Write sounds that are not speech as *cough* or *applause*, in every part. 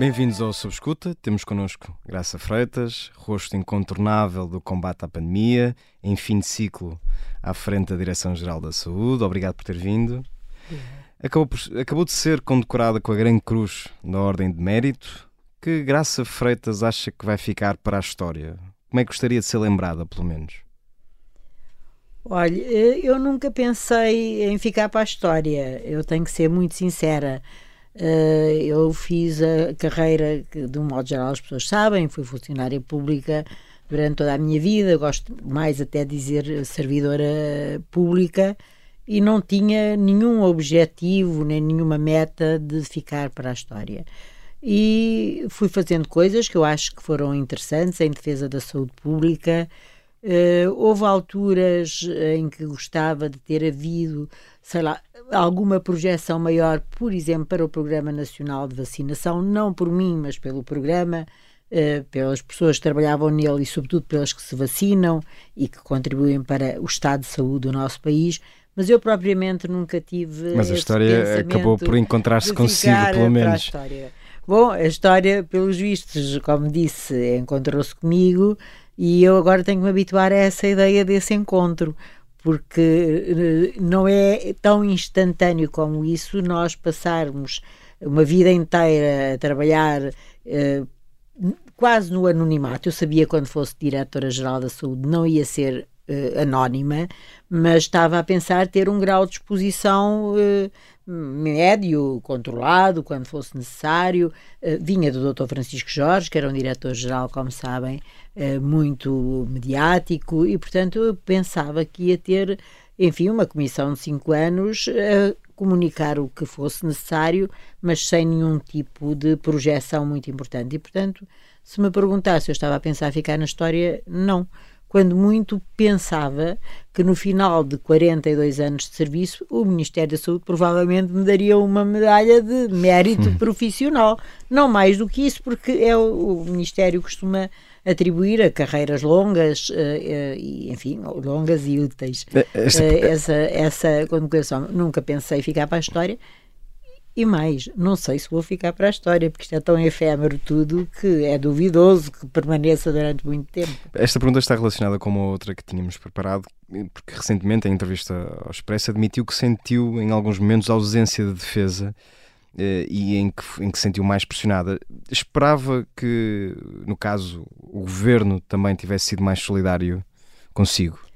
Bem-vindos ao Sob Escuta. Temos connosco Graça Freitas, rosto incontornável do combate à pandemia, em fim de ciclo à frente da Direção-Geral da Saúde. Obrigado por ter vindo. Acabou, por, acabou de ser condecorada com a Grande Cruz da Ordem de Mérito. Que Graça Freitas acha que vai ficar para a história? Como é que gostaria de ser lembrada, pelo menos? Olha, eu nunca pensei em ficar para a história. Eu tenho que ser muito sincera. Eh, eu fiz a carreira que, de um modo geral, as pessoas sabem, fui funcionária pública durante toda a minha vida, gosto mais até de dizer servidora pública, e não tinha nenhum objetivo nem nenhuma meta de ficar para a história. E fui fazendo coisas que eu acho que foram interessantes em defesa da saúde pública. Uh, houve alturas em que gostava de ter havido, sei lá, alguma projeção maior, por exemplo, para o Programa Nacional de Vacinação, não por mim, mas pelo programa, uh, pelas pessoas que trabalhavam nele e, sobretudo, pelas que se vacinam e que contribuem para o estado de saúde do nosso país. Mas eu propriamente nunca tive. Mas a história acabou por encontrar-se consigo, pelo menos. Bom, a história, pelos vistos, como disse, encontrou-se comigo e eu agora tenho que me habituar a essa ideia desse encontro porque eh, não é tão instantâneo como isso nós passarmos uma vida inteira a trabalhar eh, quase no anonimato. Eu sabia quando fosse diretora-geral da saúde não ia ser eh, anónima, mas estava a pensar ter um grau de exposição médio, controlado, quando fosse necessário. Eh, vinha do Dr. Francisco Jorge, que era um diretor-geral, como sabem, eh, muito mediático, e portanto eu pensava que ia ter, enfim, uma comissão de cinco anos a comunicar o que fosse necessário, mas sem nenhum tipo de projeção muito importante. E portanto, se me perguntasse se eu estava a pensar ficar na história, não quando muito pensava que no final de 42 anos de serviço o Ministério da Saúde provavelmente me daria uma medalha de mérito hum. profissional. Não mais do que isso, porque é o, o Ministério costuma atribuir a carreiras longas, uh, uh, e, enfim, longas e úteis. Esta... Uh, essa, essa condecoração. Nunca pensei ficar para a história e mais, não sei se vou ficar para a história, porque isto é tão efêmero tudo que é duvidoso que permaneça durante muito tempo. Esta pergunta está relacionada com uma outra que tínhamos preparado, porque recentemente, em entrevista ao Expresso, admitiu que sentiu em alguns momentos ausência de defesa eh, e em que, em que se sentiu mais pressionada. Esperava que, no caso, o governo também tivesse sido mais solidário consigo?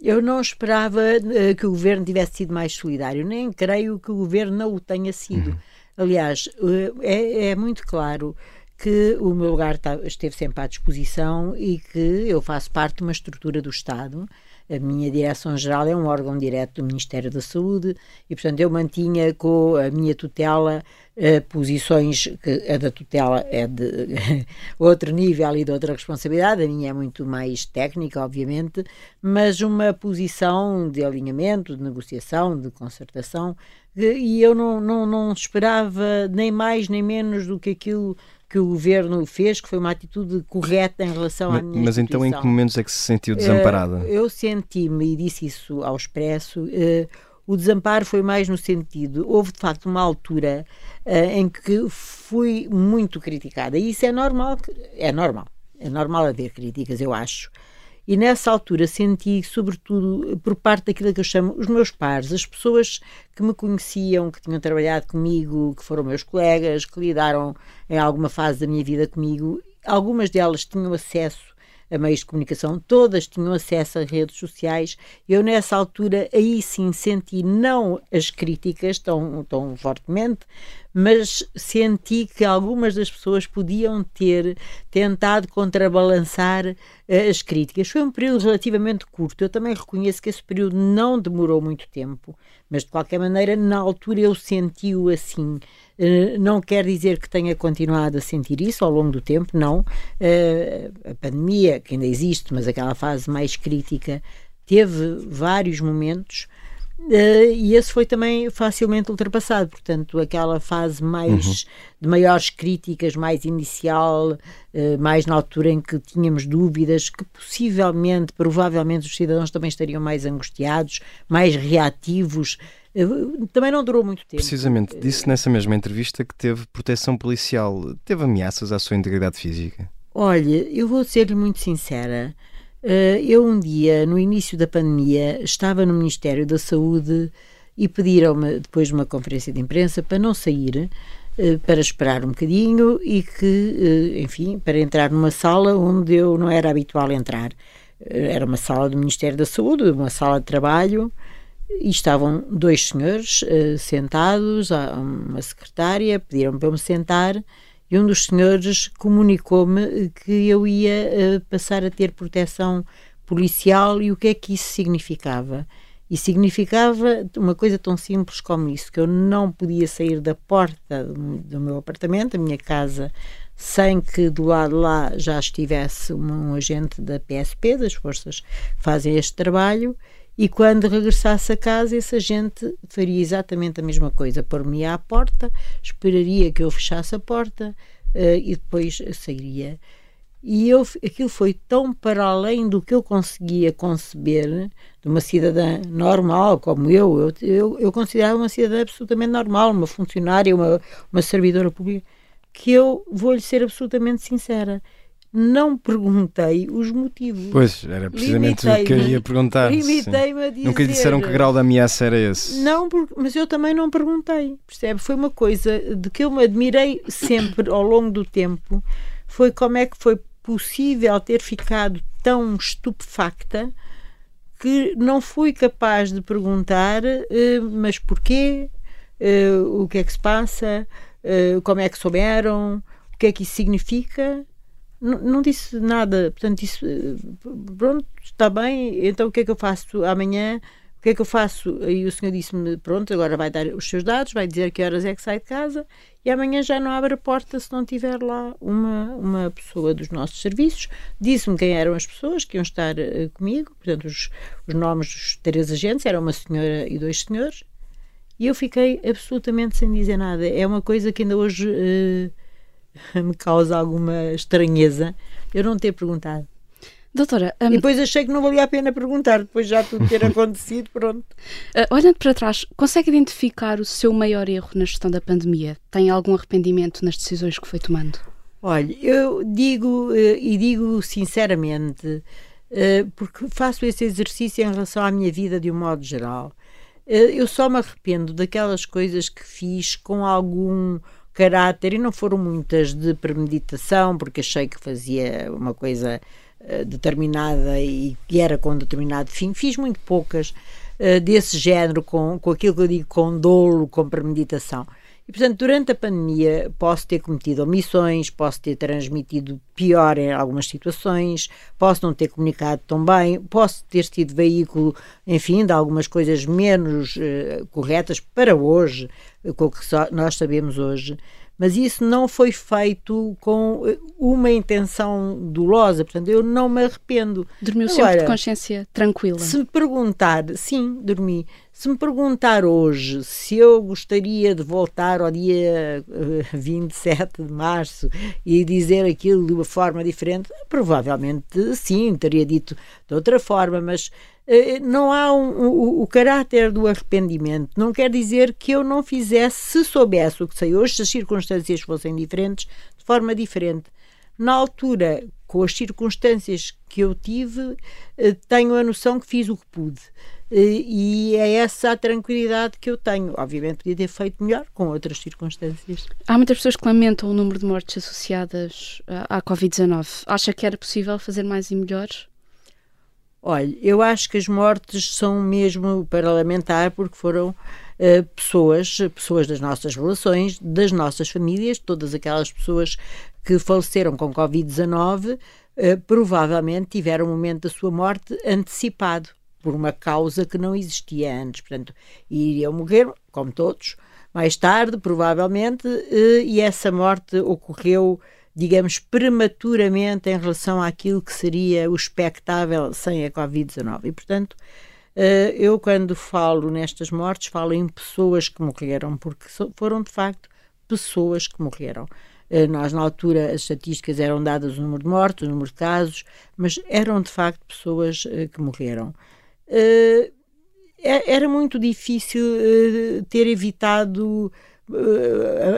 Eu não esperava uh, que o governo tivesse sido mais solidário, nem creio que o governo não o tenha sido. Uhum. Aliás, uh, é, é, muito claro que o meu lugar tá, esteve sempre à disposição e que eu faço parte de uma estrutura do Estado a minha direção-geral é um órgão direto do Ministério da Saúde e, portanto, eu mantinha com a minha tutela uh, posições que a da tutela é de *laughs* outro nível e de outra responsabilidade, a minha é muito mais técnica, obviamente, mas uma posição de alinhamento, de negociação, de concertação, e eu não, não, não esperava nem mais nem menos do que aquilo que o governo fez, que foi uma atitude correta em relação mas, à minha Mas então em que momentos é que se sentiu desamparada? Uh, eu senti-me, e disse isso ao expresso, uh, o desamparo foi mais no sentido, houve de facto uma altura uh, em que fui muito criticada, e isso é normal, é normal, é normal haver críticas, eu acho. E nessa altura senti, sobretudo, por parte daquilo que eu chamo os meus pares, as pessoas que me conheciam, que tinham trabalhado comigo, que foram meus colegas, que lidaram em alguma fase da minha vida comigo, algumas delas tinham acesso a meios de comunicação, todas tinham acesso a redes sociais. Eu, nessa altura, aí sim senti não as críticas tão, tão fortemente, mas senti que algumas das pessoas podiam ter tentado contrabalançar uh, as críticas. Foi um período relativamente curto. Eu também reconheço que esse período não demorou muito tempo, mas de qualquer maneira, na altura eu senti-o assim. Uh, não quer dizer que tenha continuado a sentir isso ao longo do tempo, não. Uh, a pandemia, que ainda existe, mas aquela fase mais crítica, teve vários momentos Uh, e esse foi também facilmente ultrapassado, portanto, aquela fase mais uhum. de maiores críticas, mais inicial, uh, mais na altura em que tínhamos dúvidas, que possivelmente, provavelmente, os cidadãos também estariam mais angustiados, mais reativos. Uh, também não durou muito tempo. Precisamente, disse nessa mesma entrevista que teve proteção policial. Teve ameaças à sua integridade física? Olha, eu vou ser-lhe muito sincera. Eh, eu um dia, no início da pandemia, estava no Ministério da Saúde e pediram-me, depois de uma conferência de imprensa, para não sair, eh, para esperar um bocadinho e que, eh, enfim, para entrar numa sala onde eu não era habitual entrar. Era uma sala do Ministério da Saúde, uma sala de trabalho, e estavam dois senhores sentados, uma secretária, pediram-me para me sentar e um dos senhores comunicou-me que eu ia uh, passar a ter proteção policial e o que é que isso significava. E significava uma coisa tão simples como isso, que eu não podia sair da porta do, meu apartamento, da minha casa, sem que do lado lá já estivesse um, um agente da PSP, das forças que fazem este trabalho, e quando regressasse a casa, esse agente faria exatamente a mesma coisa, pôr-me à porta, esperaria que eu fechasse a porta uh, e depois sairia. E eu, aquilo foi tão para além do que eu conseguia conceber de uma cidadã normal como eu. Eu, eu, eu considerava uma cidadã absolutamente normal, uma funcionária, uma, uma servidora pública, que eu vou-lhe ser absolutamente sincera não perguntei os motivos. Pois, era precisamente o que eu ia perguntar. Limitei-me a dizer. Nunca disseram que grau de ameaça era esse? Não, mas eu também não perguntei, percebe? Foi uma coisa de que eu me admirei sempre ao longo do tempo, foi como é que foi possível ter ficado tão estupefacta que não fui capaz de perguntar uh, mas porquê, uh, o que é que se passa, uh, como é que souberam, o que é que isso significa não, não, disse nada, portanto, disse: pronto, está bem, então o que é que eu faço amanhã? O que é que eu faço? E o senhor disse-me: pronto, agora vai dar os seus dados, vai dizer que horas é que sai de casa e amanhã já não abre a porta se não tiver lá uma, uma pessoa dos nossos serviços. Disse-me quem eram as pessoas que iam estar uh, comigo, portanto, os, os nomes dos três agentes, era uma senhora e dois senhores, e eu fiquei absolutamente sem dizer nada. É uma coisa que ainda hoje. Uh, *laughs* me causa alguma estranheza eu não ter perguntado. Doutora, um... e depois achei que não valia a pena perguntar, depois já tudo ter *laughs* acontecido, pronto. Uh, olhando para trás, consegue identificar o seu maior erro na gestão da pandemia? Tem algum arrependimento nas decisões que foi tomando? Olha, eu digo uh, e digo sinceramente, uh, porque faço esse exercício em relação à minha vida de um modo geral. eu só me arrependo daquelas coisas que fiz com algum caráter, e não foram muitas de premeditação, porque achei que fazia uma coisa uh, determinada e que era com determinado fim. Fiz muito poucas uh, desse género, com, com aquilo que eu digo com dolo, com premeditação. E, portanto, durante a pandemia posso ter cometido omissões, posso ter transmitido pior em algumas situações, posso não ter comunicado tão bem, posso ter sido veículo, enfim, de algumas coisas menos uh, corretas para hoje, com o que nós sabemos hoje mas isso não foi feito com eh, uma intenção dolosa, portanto, eu não me arrependo. Dormiu Agora, sempre de consciência tranquila? Se me perguntar, sim, dormi. Se me perguntar hoje se eu gostaria de voltar ao dia 27 eh, de março e dizer aquilo de uma forma diferente, provavelmente sim, teria dito de outra forma, mas não há um, o, o, caráter do arrependimento. Não quer dizer que eu não fizesse, se soubesse o que sei hoje, se as circunstâncias fossem diferentes, de forma diferente. Na altura, com as circunstâncias que eu tive, eh, tenho a noção que fiz o que pude. Eh, e é essa a tranquilidade que eu tenho. Obviamente podia ter feito melhor com outras circunstâncias. Há muitas pessoas que lamentam o número de mortes associadas à Covid-19. Acha que era possível fazer mais e melhor? Olha, eu acho que as mortes são mesmo para lamentar porque foram uh, pessoas, pessoas das nossas relações, das nossas famílias, todas aquelas pessoas que faleceram com Covid-19 uh, provavelmente tiveram o momento da sua morte antecipado por uma causa que não existia antes. Portanto, iriam morrer, como todos, mais tarde, provavelmente, uh, e essa morte ocorreu digamos, prematuramente em relação àquilo que seria o expectável sem a Covid-19. E, portanto, Uh, eu, quando falo nestas mortes, falo em pessoas que morreram, porque foram de facto pessoas que morreram. Uh, nós, na altura, as estatísticas eram dadas o número de mortos, o número de casos, mas eram de facto pessoas uh, que morreram. É, era muito difícil ter evitado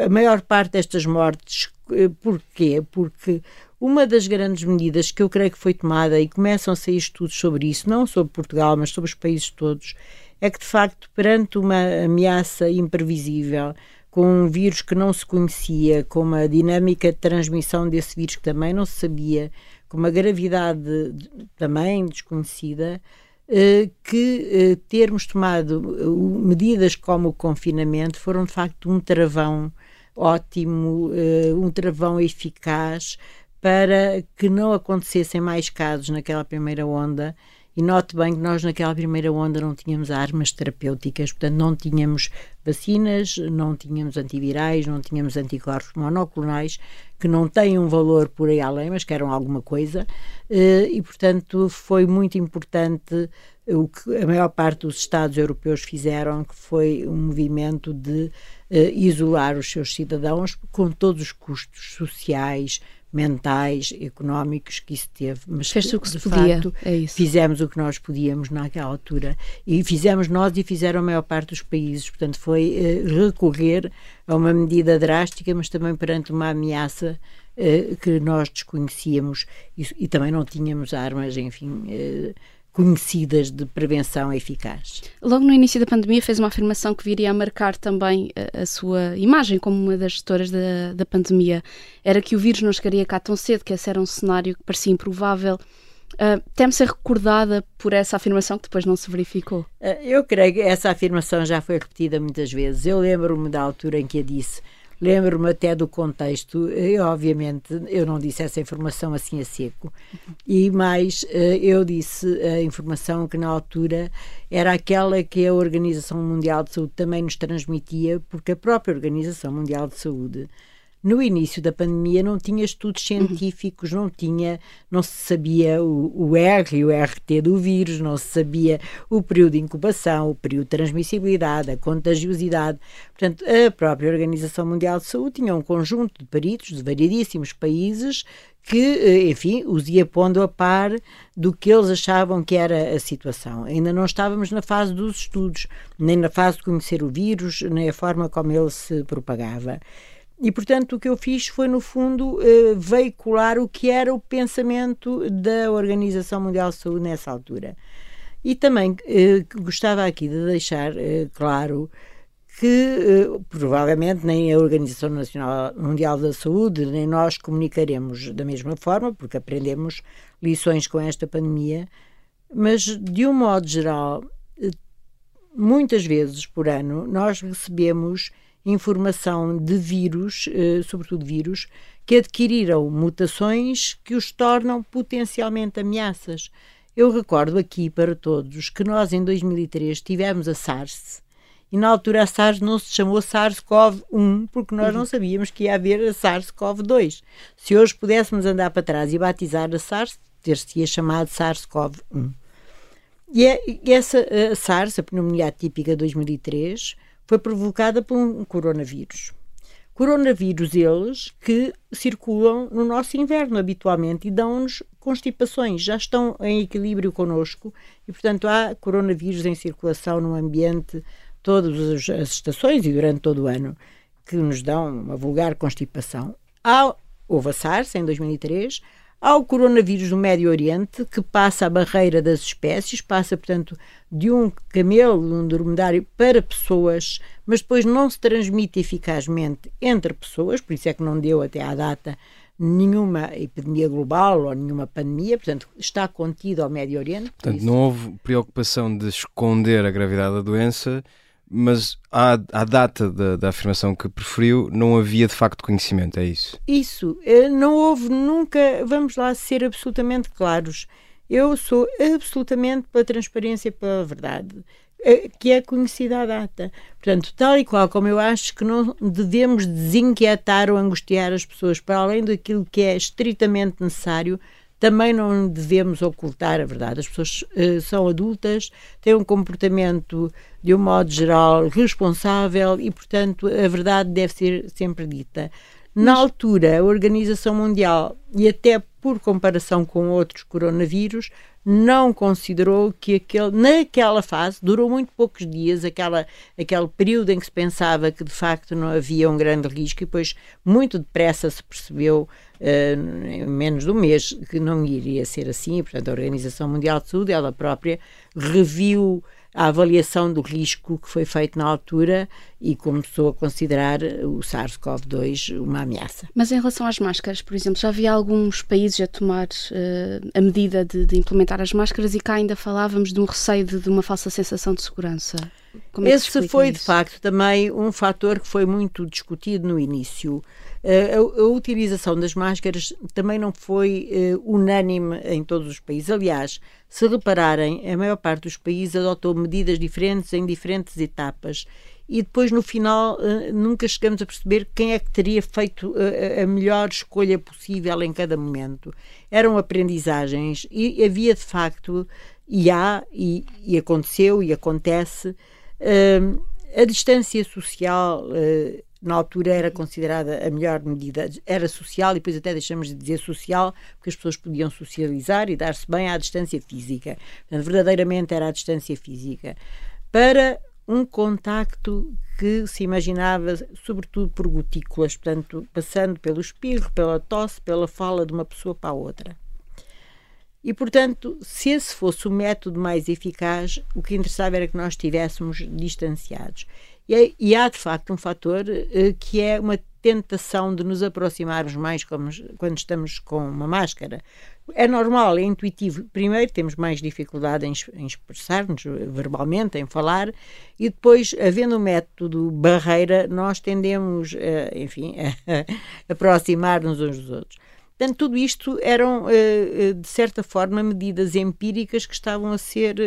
a maior parte destas mortes. Porquê? Porque uma das grandes medidas que eu creio que foi tomada, e começam a sair estudos sobre isso, não sobre Portugal, mas sobre os países todos, é que de facto, perante uma ameaça imprevisível, com um vírus que não se conhecia, com uma dinâmica de transmissão desse vírus que também não se sabia, com uma gravidade também desconhecida, eh, que eh, termos tomado eh, medidas como o confinamento foram de facto um travão ótimo, um travão eficaz para que não acontecessem mais casos naquela primeira onda. E note bem que nós, naquela primeira onda, não tínhamos armas terapêuticas, portanto, não tínhamos vacinas, não tínhamos antivirais, não tínhamos anticorpos monoclonais, que não têm um valor por aí além, mas que eram alguma coisa. Eh, e, portanto, foi muito importante o que a maior parte dos Estados europeus fizeram, que foi um movimento de uh, isolar os seus cidadãos com todos os custos sociais, mentais, económicos que isso teve. Mas Fez o que se podia, facto, é isso. fizemos o que nós podíamos naquela altura. E fizemos nós e fizeram a maior parte dos países. Portanto, foi uh, recorrer a uma medida drástica, mas também perante uma ameaça uh, que nós desconhecíamos e, e, também não tínhamos armas, enfim. Conhecidas de prevenção eficaz. Logo no início da pandemia fez uma afirmação que viria a marcar também a, a sua imagem como uma das gestoras da, da pandemia. Era que o vírus não chegaria cá tão cedo, que esse era um cenário que parecia improvável. Uh, Teme ser recordada por essa afirmação que depois não se verificou? Uh, eu creio que essa afirmação já foi repetida muitas vezes. Eu lembro-me da altura em que a disse Lembro-me até do contexto, e obviamente eu não disse essa informação assim a seco, e mais eh, eu disse a informação que na altura era aquela que a Organização Mundial de Saúde também nos transmitia, porque a própria Organização Mundial de Saúde no início da pandemia não tinha estudos científicos, não tinha, não se sabia o, o R e o RT do vírus, não se sabia o período de incubação, o período de transmissibilidade, a contagiosidade. Portanto, a própria Organização Mundial de Saúde tinha um conjunto de peritos de variedíssimos países que, eh, enfim, os ia pondo a par do que eles achavam que era a situação. Ainda não estávamos na fase dos estudos, nem na fase de conhecer o vírus, nem a forma como ele se propagava. E, portanto, o que eu fiz foi, no fundo, eh, veicular o que era o pensamento da Organização Mundial de Saúde nessa altura. E também eh, gostava aqui de deixar eh, claro que provavelmente nem a Organização Nacional Mundial da Saúde nem nós comunicaremos da mesma forma, porque aprendemos lições com esta pandemia, mas de um modo geral, muitas vezes por ano nós recebemos informação de vírus, eh, sobretudo vírus, que adquiriram mutações que os tornam potencialmente ameaças. Eu recordo aqui para todos que nós em 2003 tivemos a SARS e na altura a SARS não se chamou SARS-CoV-1 porque nós não sabíamos que ia haver a SARS-CoV-2. Se hoje pudéssemos andar para trás e batizar a SARS, ter-se-ia chamado SARS-CoV-1. E, é, e essa a SARS, a pneumonia atípica 2003, foi provocada por um coronavírus. Coronavírus eles que circulam no nosso inverno habitualmente e dão-nos constipações, já estão em equilíbrio connosco e, portanto, há coronavírus em circulação no ambiente todas as estações e durante todo o ano que nos dão uma vulgar constipação. Há, houve a SARS em 2003, Há o coronavírus do Médio Oriente, que passa a barreira das espécies, passa, portanto, de um camelo, de um dromedário, para pessoas, mas depois não se transmite eficazmente entre pessoas, por isso é que não deu até à data nenhuma epidemia global ou nenhuma pandemia, portanto, está contido ao Médio Oriente. Portanto, isso... não houve preocupação de esconder a gravidade da doença, mas à, à data da, da, afirmação que preferiu, não havia de facto conhecimento, é isso? Isso. Eh, não houve nunca, vamos lá ser absolutamente claros. Eu sou absolutamente pela transparência e pela verdade, eh, que é conhecida à data. Portanto, tal e qual como eu acho que não devemos desinquietar ou angustiar as pessoas para além daquilo que é estritamente necessário, também não devemos ocultar a verdade. As pessoas uh, são adultas, têm um comportamento, de um modo geral, responsável e, portanto, a verdade deve ser sempre dita. Na altura, a Organização Mundial, e até por comparação com outros coronavírus, não considerou que aquele, naquela fase, durou muito poucos dias, aquela, aquele período em que se pensava que de facto não havia um grande risco, e depois muito depressa se percebeu, uh, em menos de um mês, que não iria ser assim, e, portanto a Organização Mundial de Saúde, ela própria, reviu a avaliação do risco que foi feito na altura e começou a considerar o SARS-CoV-2 uma ameaça. Mas em relação às máscaras, por exemplo, já havia alguns países a tomar uh, a medida de, de, implementar as máscaras e cá ainda falávamos de um receio de, de uma falsa sensação de segurança. Como é Esse foi, isso? de facto, também um fator que foi muito discutido no início. Uh, a, a, utilização das máscaras também não foi uh, unânime em todos os países. Aliás, se repararem, a maior parte dos países adotou medidas diferentes em diferentes etapas e depois no final uh, nunca chegamos a perceber quem é que teria feito a melhor escolha possível em cada momento. Eram aprendizagens e havia de facto, e há, e, e aconteceu e acontece, a distância social na altura era considerada a melhor medida, era social e depois até deixamos de dizer social, porque as pessoas podiam socializar e dar-se bem à distância física. Portanto, verdadeiramente era a distância física. Para um contacto que se imaginava, sobretudo por gotículas, portanto, passando pelo espirro, pela tosse, pela fala de uma pessoa para a outra. E, portanto, se esse fosse o método mais eficaz, o que interessava era que nós estivéssemos distanciados. E, e há, de facto, um fator uh, que é uma tentação de nos aproximarmos mais como, quando estamos com uma máscara. É normal, é intuitivo. Primeiro, temos mais dificuldade em, em expressar-nos verbalmente, em falar, e depois, havendo um método barreira, nós tendemos, uh, enfim, *laughs* a aproximar-nos uns dos outros. Portanto, tudo isto eram, de certa forma, medidas empíricas que estavam a ser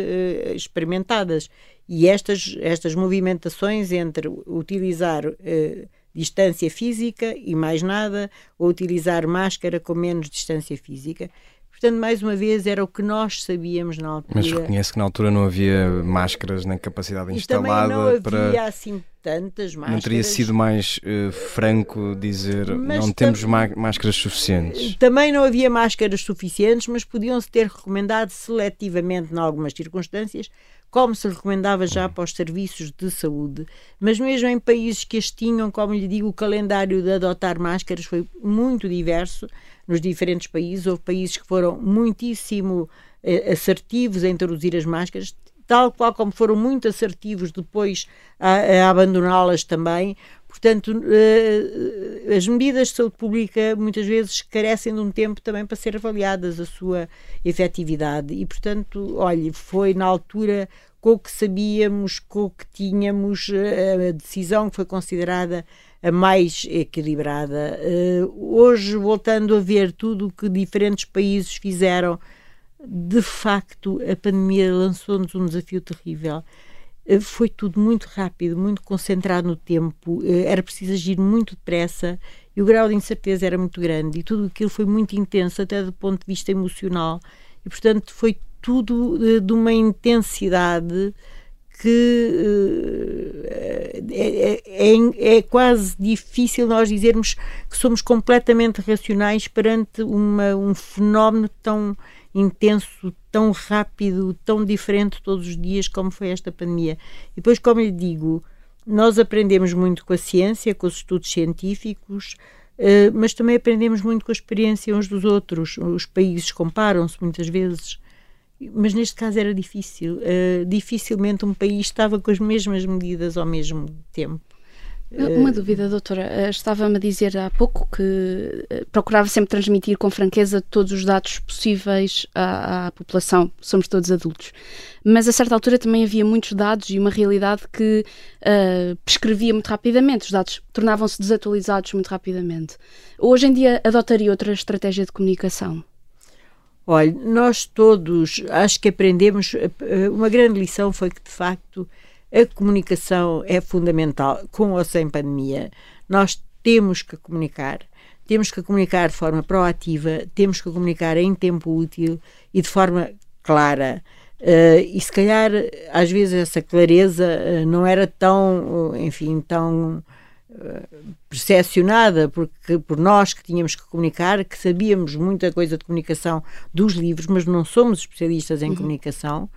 experimentadas e estas, estas movimentações entre utilizar uh, distância física e mais nada, ou utilizar máscara com menos distância física. Portanto, mais uma vez, era o que nós sabíamos na altura. Mas reconhece que na altura não havia máscaras nem capacidade e instalada não havia, para. assim tantas máscaras. Não teria sido mais uh, franco dizer mas não temos máscaras suficientes? Também não havia máscaras suficientes, mas podiam-se ter recomendado seletivamente, em algumas circunstâncias, como se recomendava já para os serviços de saúde, mas mesmo em países que as tinham, como lhe digo, o calendário de adotar máscaras foi muito diverso nos diferentes países. Houve países que foram muitíssimo eh, assertivos a introduzir as máscaras, tal qual como foram muito assertivos depois a, a abandoná-las também. Portanto, eh, as medidas de saúde pública muitas vezes carecem de um tempo também para ser avaliadas a sua efetividade e, portanto, olhe, foi na altura com o que sabíamos, com o que tínhamos, eh, a decisão que foi considerada a mais equilibrada. Eh, hoje, voltando a ver tudo o que diferentes países fizeram, de facto, a pandemia lançou-nos um desafio terrível foi tudo muito rápido, muito concentrado no tempo, eh, era preciso agir muito depressa e o grau de incerteza era muito grande e tudo aquilo foi muito intenso até do ponto de vista emocional. E portanto foi tudo eh, de uma intensidade que é, é, é, quase difícil nós dizermos que somos completamente racionais perante uma, um fenómeno tão intenso, tão rápido, tão diferente todos os dias como foi esta pandemia. E depois, como lhe digo, nós aprendemos muito com a ciência, com os estudos científicos, uh, mas também aprendemos muito com a experiência uns dos outros. Os países comparam-se muitas vezes, mas neste caso era difícil. Uh, dificilmente um país estava com as mesmas medidas ao mesmo tempo. Uma dúvida, doutora. Eh, estava-me a dizer há pouco que eh, procurava sempre transmitir com franqueza todos os dados possíveis à, à, população. Somos todos adultos. Mas a certa altura também havia muitos dados e uma realidade que uh, prescrevia muito rapidamente. Os dados tornavam-se desatualizados muito rapidamente. Hoje em dia adotaria outra estratégia de comunicação? Olha, nós todos acho que aprendemos. Uma grande lição foi que, de facto, a comunicação é fundamental, com ou sem pandemia. Nós temos que comunicar, temos que comunicar de forma proativa, temos que comunicar em tempo útil e de forma clara. Uh, e se calhar, às vezes, essa clareza uh, não era tão, enfim, tão percepcionada porque, por nós que tínhamos que comunicar, que sabíamos muita coisa de comunicação dos livros, mas não somos especialistas em uhum. comunicação.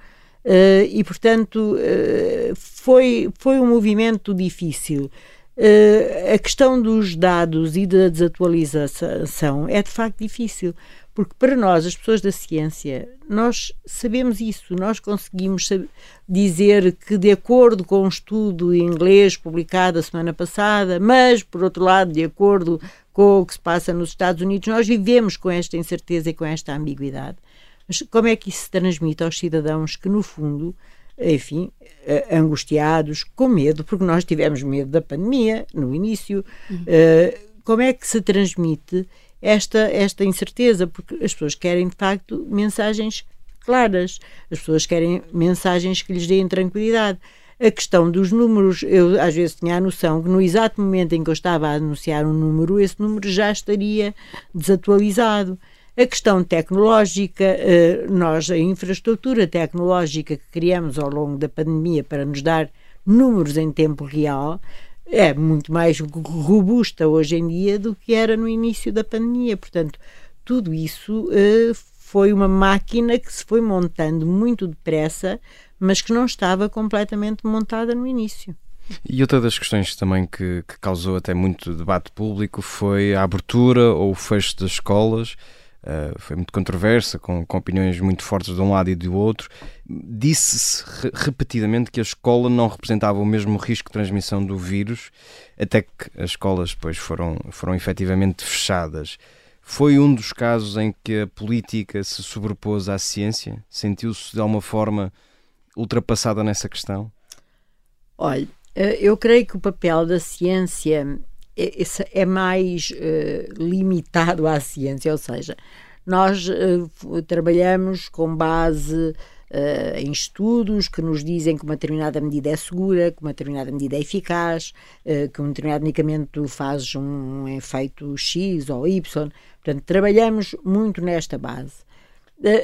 Uh, e, portanto, uh, foi, foi um movimento difícil. Uh, a questão dos dados e da desatualização é de facto difícil, porque para nós, as pessoas da ciência, nós sabemos isso, nós conseguimos dizer que, de acordo com um estudo em inglês publicado a semana passada, mas, por outro lado, de acordo com o que se passa nos Estados Unidos, nós vivemos com esta incerteza e com esta ambiguidade. Mas como é que isso se transmite aos cidadãos que, no fundo, enfim, eh, angustiados, com medo, porque nós tivemos medo da pandemia no início. Uhum. Uh, como é que se transmite esta, esta incerteza? Porque as pessoas querem, de facto, mensagens claras, as pessoas querem mensagens que lhes deem tranquilidade. A questão dos números, eu às vezes tinha a noção que no exato momento em que eu estava a anunciar um número, esse número já estaria desatualizado. A questão tecnológica, eh, nós, a infraestrutura tecnológica que criamos ao longo da pandemia para nos dar números em tempo real, é muito mais robusta hoje em dia do que era no início da pandemia. Portanto, tudo isso uh, foi uma máquina que se foi montando muito depressa, mas que não estava completamente montada no início. E outra das questões também que, que causou até muito debate público foi a abertura ou o fecho das escolas Uh, foi muito controversa, com, com, opiniões muito fortes de um lado e do outro. Disse-se re repetidamente que a escola não representava o mesmo risco de transmissão do vírus, até que as escolas depois foram, foram efetivamente fechadas. Foi um dos casos em que a política se sobrepôs à ciência? Sentiu-se de alguma forma ultrapassada nessa questão? Olha, eh, eu creio que o papel da ciência é, é mais uh, limitado à ciência, ou seja, nós uh, trabalhamos com base uh, em estudos que nos dizem que uma determinada medida é segura, que uma determinada medida é eficaz, que um determinado medicamento faz um efeito X ou Y. Portanto, trabalhamos muito nesta base.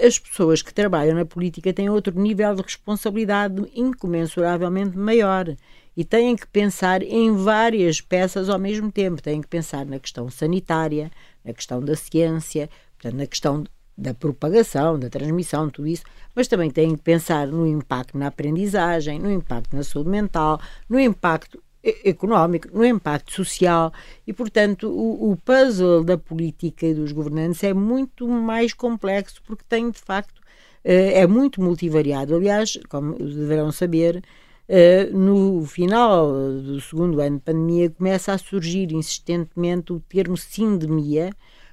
As pessoas que trabalham na política têm outro nível de responsabilidade incomensuravelmente maior e têm que pensar em várias peças ao mesmo tempo. Têm que pensar na questão sanitária, na questão da ciência, portanto, na questão da propagação, da transmissão, tudo isso, mas também têm que pensar no impacto na aprendizagem, no impacto na saúde mental, no impacto económico, no impacto social e, portanto, o, o puzzle da política e dos governantes é muito mais complexo porque tem, de facto, eh, é muito multivariado. Aliás, como deverão saber, Uh, no final do segundo ano de pandemia, começa a surgir insistentemente o termo sindemia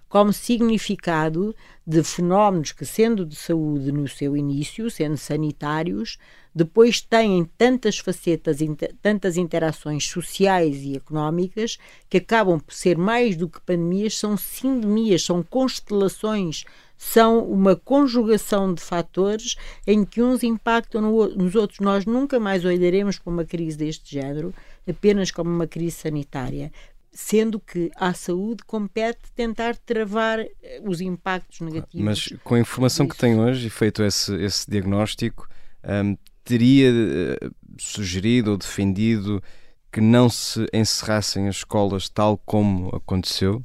como significado de fenómenos que, sendo de saúde no seu início, sendo sanitários, depois têm tantas facetas, tantas interações sociais e económicas que acabam por ser mais do que pandemias, são sindemias, são constelações são uma conjugação de fatores em que uns impactam no, nos outros. Nós nunca mais olharemos para uma crise deste género apenas como uma crise sanitária, sendo que à saúde compete tentar travar eh, os impactos negativos. Mas com a informação disso. que tem hoje e feito esse, esse diagnóstico, um, teria uh, sugerido ou defendido que não se encerrassem as escolas tal como aconteceu?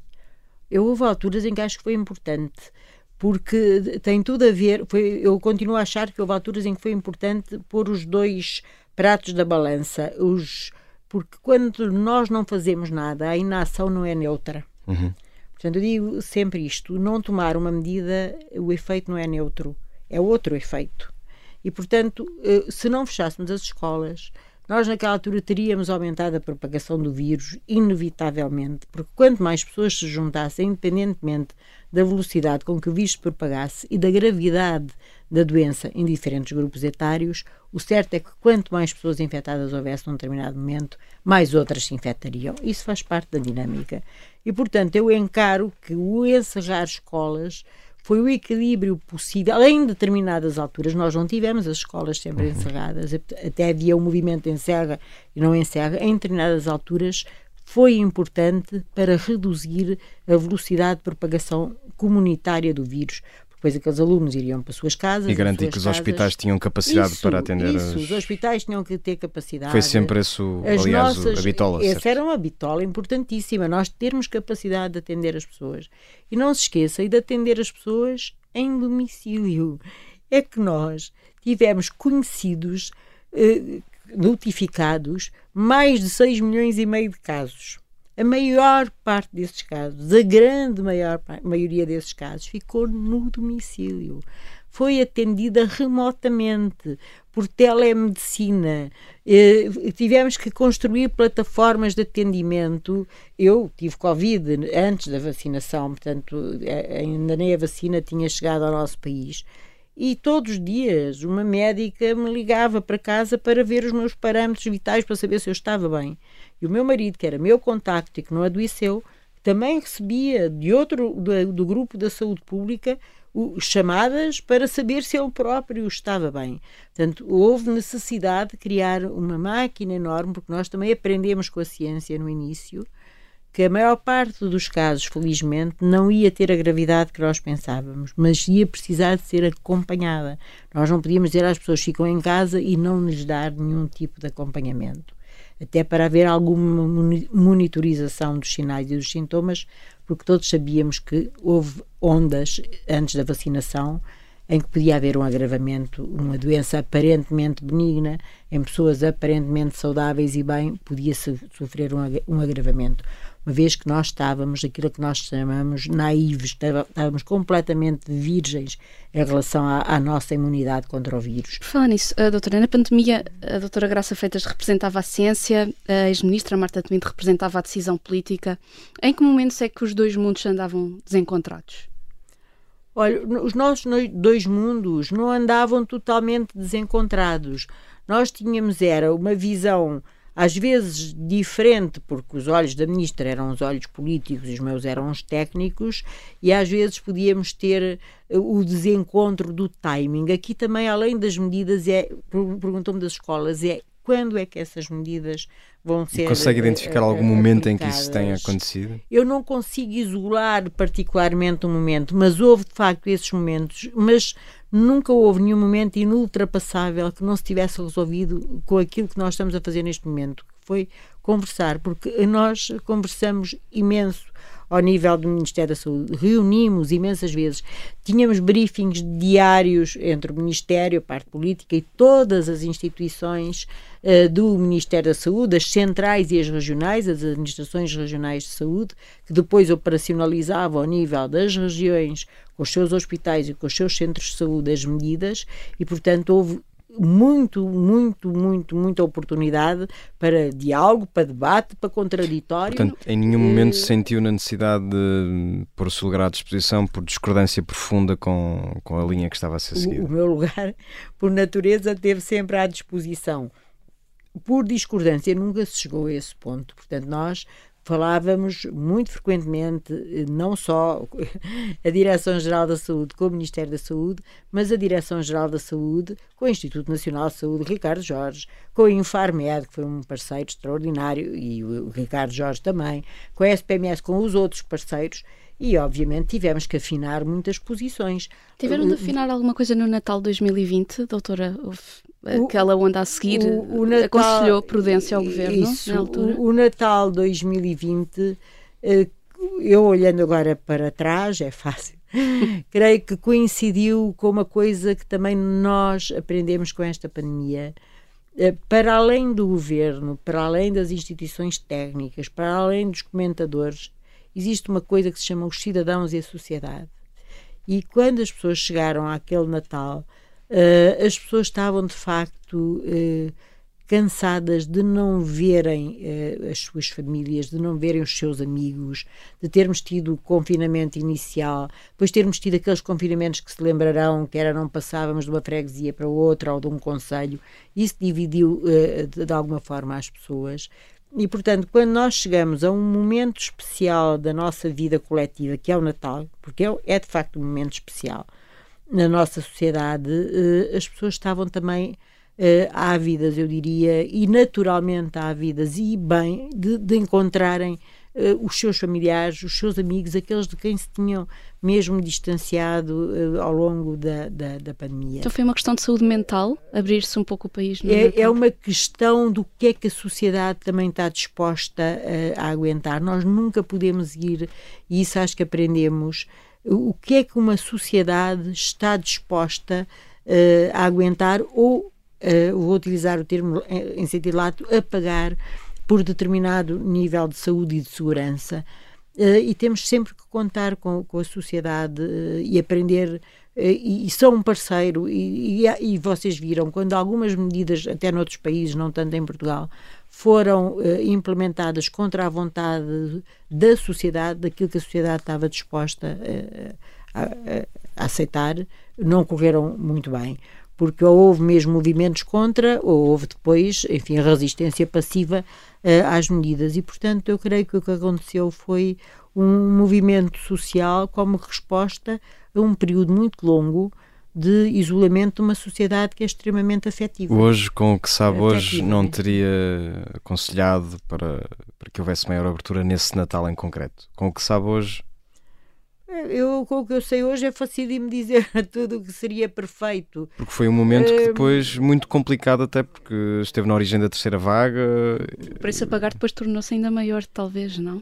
Eu houve alturas em que acho que foi importante porque tem tudo a ver. Foi, eu continuo a achar que houve alturas em que foi importante pôr os dois pratos da balança, os, porque quando nós não fazemos nada, a inação não é neutra. Uhum. Portanto, eu digo sempre isto: não tomar uma medida, o efeito não é neutro, é outro efeito. E, portanto, eh, se não fechássemos as escolas, nós naquela altura teríamos aumentado a propagação do vírus, inevitavelmente, porque quanto mais pessoas se juntassem, independentemente da velocidade com que o vírus se propagasse e da gravidade da doença em diferentes grupos etários, o certo é que quanto mais pessoas infectadas houvesse num determinado momento, mais outras se infectariam. Isso faz parte da dinâmica. E, portanto, eu encaro que o encerrar escolas foi o equilíbrio possível. Em determinadas alturas, nós não tivemos as escolas sempre uhum. encerradas, até havia um movimento encerra e não encerra. Em determinadas alturas, foi importante para reduzir a velocidade de propagação comunitária do vírus. Depois aqueles alunos iriam para as suas casas. E garantir que os casas. hospitais tinham capacidade isso, para atender isso, as... os hospitais tinham que ter capacidade. Foi sempre esse, o, As aliás, nossas, a bitola. Essa certo? era uma bitola importantíssima, nós termos capacidade de atender as pessoas. E não se esqueça e de atender as pessoas em domicílio. É que nós tivemos conhecidos, eh, notificados, mais de 6 milhões e meio de casos. A maior parte desses casos, a grande maior, maioria desses casos, ficou no domicílio. Foi atendida remotamente, por telemedicina. Eh, tivemos que construir plataformas de atendimento. Eu tive Covid antes da vacinação, portanto, ainda nem a vacina tinha chegado ao nosso país. E todos os dias uma médica me ligava para casa para ver os meus parâmetros vitais para saber se eu estava bem. E o meu marido, que era meu contacto e que não adoeceu, também recebia de outro do, do grupo da saúde pública o, chamadas para saber se ele próprio estava bem. Portanto, houve necessidade de criar uma máquina enorme, porque nós também aprendemos com a ciência no início que a maior parte dos casos, felizmente, não ia ter a gravidade que nós pensávamos, mas ia precisar de ser acompanhada. Nós não podíamos dizer às pessoas ficam em casa e não lhes dar nenhum tipo de acompanhamento. Até para haver alguma monitorização dos sinais e dos sintomas, porque todos sabíamos que houve ondas antes da vacinação em que podia haver um agravamento, uma doença aparentemente benigna, em pessoas aparentemente saudáveis e bem, podia-se sofrer um agravamento uma vez que nós estávamos, aquilo que nós chamamos naivos, estávamos completamente virgens em relação à, à nossa imunidade contra o vírus. Por falar nisso, doutora, na pandemia, a doutora Graça Feitas representava a ciência, a ex-ministra Marta Temido representava a decisão política. Em que momentos é que os dois mundos andavam desencontrados? Olha, os nossos dois mundos não andavam totalmente desencontrados. Nós tínhamos era uma visão às vezes diferente, porque os olhos da ministra eram os olhos políticos e os meus eram os técnicos, e às vezes podíamos ter eh, o desencontro do timing. Aqui também, além das medidas, é, perguntou-me das escolas, é quando é que essas medidas vão ser. Consegue identificar algum momento em que isso tenha acontecido? Eu não consigo isolar particularmente um momento, mas houve de facto esses momentos, mas nunca houve nenhum momento inultrapassável que não se tivesse resolvido com aquilo que nós estamos a fazer neste momento, que foi conversar, porque nós conversamos imenso ao nível do Ministério da Saúde. Reunimos imensas vezes, tínhamos briefings diários entre o Ministério, a parte política e todas as instituições uh, do Ministério da Saúde, as centrais e as regionais, as administrações regionais de saúde, que depois operacionalizavam ao nível das regiões, com os seus hospitais e com os seus centros de saúde as medidas e, portanto, houve muito, muito, muito, muita oportunidade para diálogo, para debate, para contraditório. Portanto, em nenhum momento uh, sentiu na necessidade de pôr-se o lugar à disposição por discordância profunda com, com a linha que estava a ser seguida? O, o meu lugar, por natureza, teve sempre à disposição. Por discordância, nunca se chegou a esse ponto. Portanto, nós falávamos muito frequentemente, eh, não só a Direção-Geral da Saúde com o Ministério da Saúde, mas a Direção-Geral da Saúde com o Instituto Nacional de Saúde, Ricardo Jorge, com a Infarmed, que foi um parceiro extraordinário, e o Ricardo Jorge também, com a SPMS, com os outros parceiros, e obviamente tivemos que afinar muitas posições. Tiveram de afinar alguma coisa no Natal 2020, doutora? Houve aquela onda a seguir o, o Natal, aconselhou prudência ao governo isso, na altura? O, o Natal 2020, eh, eu olhando agora para trás, é fácil, *laughs* creio que coincidiu com uma coisa que também nós aprendemos com esta pandemia. Eh, para além do governo, para além das instituições técnicas, para além dos comentadores, existe uma coisa que se chama os cidadãos e a sociedade. E quando as pessoas chegaram àquele Natal, uh, as pessoas estavam de facto uh, cansadas de não verem uh, as suas famílias, de não verem os seus amigos, de termos tido o confinamento inicial, depois termos tido aqueles confinamentos que se lembrarão que era não passávamos de uma freguesia para outra ou de um conselho. Isso dividiu de, de alguma forma as pessoas e, portanto, quando nós chegamos a um momento especial da nossa vida coletiva, que é o Natal, porque é, é de facto um momento especial na nossa sociedade, eh, as pessoas estavam também uh, ávidas, eu diria, e naturalmente ávidas e bem de, de encontrarem uh, os seus familiares, os seus amigos, aqueles de quem se tinham mesmo distanciado uh, ao longo da, da, da, pandemia. Então foi uma questão de saúde mental, abrir-se um pouco o país? É, é, uma questão do que é que a sociedade também está disposta uh, a aguentar. Nós nunca podemos ir, e isso acho que aprendemos, o que é que uma sociedade está disposta uh, a aguentar ou, vou utilizar o termo em sentido lato, a pagar por determinado nível de saúde e de segurança. Uh, e temos sempre que contar com, com a sociedade uh, e aprender. Uh, e, e são um parceiro, e, e, e, vocês viram, quando algumas medidas, até noutros países, não tanto em Portugal, foram implementadas contra a vontade da sociedade, daquilo que a sociedade estava disposta a, a, a aceitar, não correram muito bem porque ou houve mesmo movimentos contra, ou houve depois, enfim, resistência passiva uh, às medidas. E, portanto, eu creio que o que aconteceu foi um movimento social como resposta a um período muito longo de isolamento de uma sociedade que é extremamente afetiva. Hoje, com o que sabe hoje, não teria aconselhado para, para que houvesse maior abertura nesse Natal em concreto? Com o que sabe hoje, eu, com o que eu sei hoje é fácil de me dizer *laughs* tudo o que seria perfeito. Porque foi um momento que depois muito complicado até porque esteve na origem da terceira vaga. O preço a pagar depois tornou-se ainda maior, talvez, não?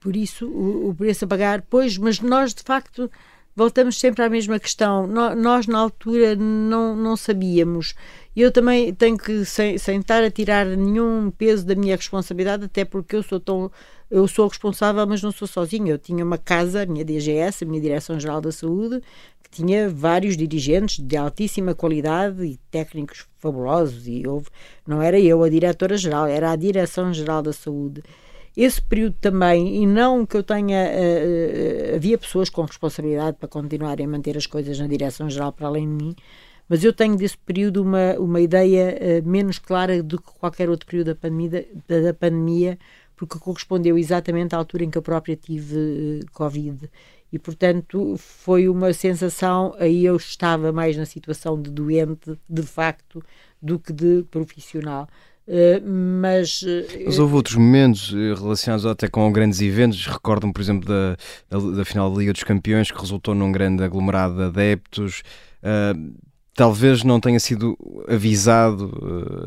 Por isso, o, o preço a pagar, pois, mas nós de facto voltamos sempre à mesma questão. nós, na altura, não, não sabíamos. Eu também tenho que, sem, sem estar a tirar nenhum peso da minha responsabilidade, até porque eu sou tão eu sou responsável, mas não sou sozinha. Eu tinha uma casa, a minha DGS, a minha Direção-Geral da Saúde, que tinha vários dirigentes de altíssima qualidade e técnicos fabulosos. E houve, não era eu a diretora-geral, era a Direção-Geral da Saúde. Esse período também, e não que eu tenha. Uh, havia pessoas com responsabilidade para continuarem a manter as coisas na Direção-Geral para além de mim, mas eu tenho desse período uma, uma ideia uh, menos clara do que qualquer outro período da pandemia, da, da pandemia porque correspondeu exatamente à altura em que eu própria tive uh, Covid. E, portanto, foi uma sensação. Aí eu estava mais na situação de doente, de facto, do que de profissional. Uh, mas, uh, mas houve outros momentos relacionados até com grandes eventos. Recordam, por exemplo, da, da, da, final da Liga dos Campeões, que resultou num grande aglomerado de adeptos. Uh, talvez não tenha sido avisado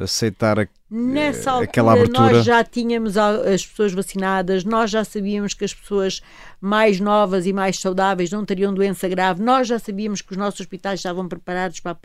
aceitar Nessa altura, aquela abertura... nós já tínhamos as pessoas vacinadas, nós já sabíamos que as pessoas mais novas e mais saudáveis não teriam doença grave, nós já sabíamos que os nossos hospitais estavam preparados para,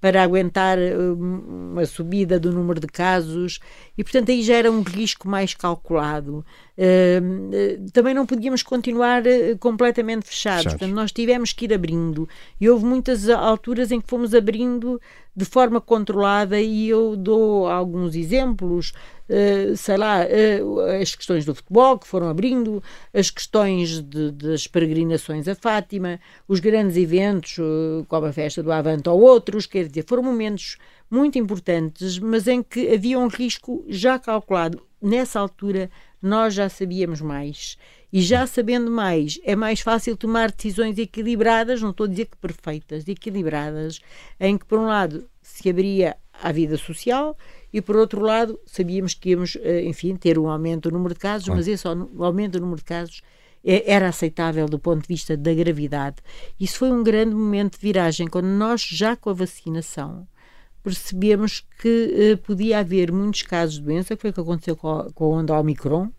para aguentar hum, uma subida do número de casos e, portanto, aí já era um risco mais calculado. Hum, também não podíamos continuar eh, completamente fechados, Fechados. portanto, nós tivemos que ir abrindo e houve muitas alturas em que fomos abrindo de forma controlada e eu dou alguns exemplos, uh, sei lá, uh, as questões do futebol que foram abrindo, as questões de, das peregrinações a Fátima, os grandes eventos, uh, como a festa do Avante ou outros, quer dizer, foram momentos muito importantes, mas em que havia um risco já calculado. Nessa altura, nós já sabíamos mais. E já sabendo mais, é mais fácil tomar decisões equilibradas, não estou a dizer que perfeitas, equilibradas, em que, por um lado, se abria a vida social e, por outro lado, sabíamos que íamos, eh, enfim, ter um aumento do número de casos, mas esse aumento do número de casos é, era aceitável do ponto de vista da gravidade. Isso foi um grande momento de viragem, quando nós, já com a vacinação, percebemos que uh, podia haver muitos casos de doença, que foi o que aconteceu com a, com a onda Omicron,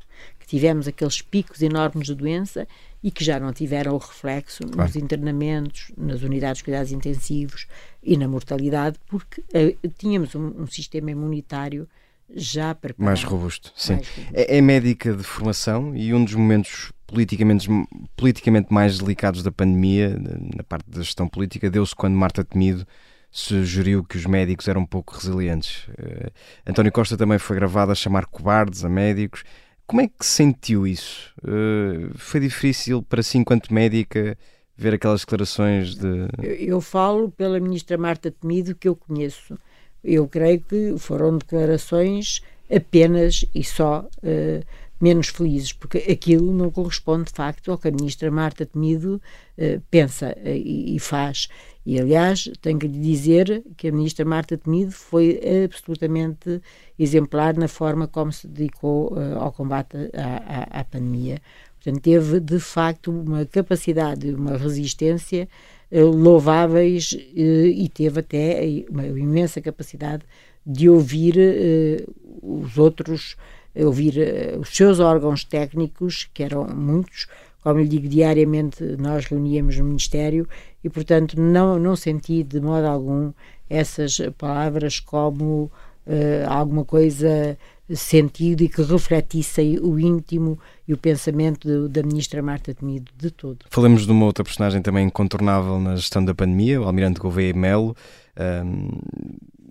tivemos aqueles picos enormes de doença e que já não tiveram o reflexo claro. nos internamentos, nas unidades de cuidados intensivos e na mortalidade, porque uh, tínhamos um, um, sistema imunitário já preparado. Mais robusto, sim. Mais robusto. É, é, médica de formação e um dos momentos politicamente, politicamente mais delicados da pandemia, na parte da gestão política, deu-se quando Marta Temido sugeriu que os médicos eram um pouco resilientes. Uh, António Costa também foi gravado a chamar cobardes a médicos como é que sentiu isso? Uh, foi difícil para si, enquanto médica, ver aquelas declarações de. Eu, eu falo pela ministra Marta Temido, que eu conheço. Eu creio que foram declarações apenas e só uh, menos felizes, porque aquilo não corresponde de facto ao que a ministra Marta Temido uh, pensa e, e, faz. E, aliás, tenho que lhe dizer que a ministra Marta Temido foi absolutamente exemplar na forma como se dedicou uh, ao combate à, à, à, pandemia. Portanto, teve, de facto, uma capacidade, uma resistência uh, louváveis uh, e teve até uma imensa capacidade de ouvir os outros, ouvir os seus órgãos técnicos, que eram muitos, como lhe digo, diariamente nós reuníamos no Ministério e, portanto, não, não senti de modo algum essas palavras como uh, alguma coisa sentido e que refletissem o íntimo e o pensamento de, da ministra Marta Temido de todo. Falamos de uma outra personagem também incontornável na gestão da pandemia, o almirante Gouveia Melo. Um,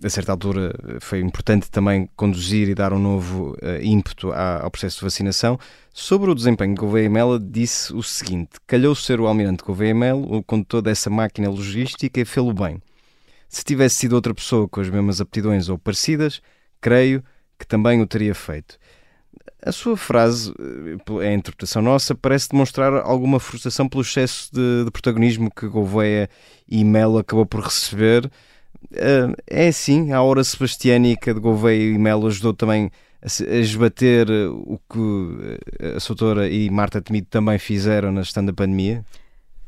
a certa altura foi importante também conduzir e dar um novo uh, ímpeto ao processo de vacinação. Sobre o desempenho de Gouveia Melo, disse o seguinte: calhou ser o almirante Gouveia Melo o condutor dessa máquina logística e fê-lo bem. Se tivesse sido outra pessoa com as mesmas aptidões ou parecidas, creio que também o teria feito. A sua frase, é a interpretação nossa, parece demonstrar alguma frustração pelo excesso de, de protagonismo que Gouveia e Melo acabou por receber é assim, a hora sebastiânica de Gouveia e Melo ajudou também a, a esbater o que a Soutora e Marta Temido também fizeram na gestão da pandemia?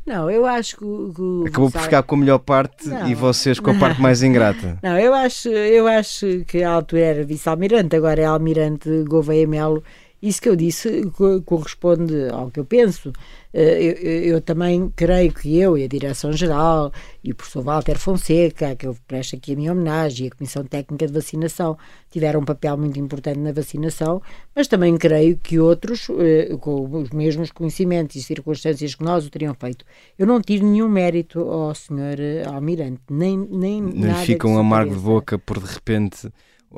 Não, eu acho que. que Acabou por ficar com a melhor parte não, e vocês com a parte mais *laughs* ingrata. Não, eu acho, eu acho que a altura era vice-almirante, agora é almirante Gouveia Melo isso que eu disse corresponde ao que eu penso. Eh, eu, eu, também creio que eu e a Direção-Geral e o professor Walter Fonseca, que eu presto aqui a minha homenagem, e a Comissão Técnica de Vacinação tiveram um papel muito importante na vacinação, mas também creio que outros, eh, com os mesmos conhecimentos e circunstâncias que nós o teriam feito. Eu não tiro nenhum mérito ao senhor eh, Almirante, nem, nem, nem nada. fica um amargo de boca por de repente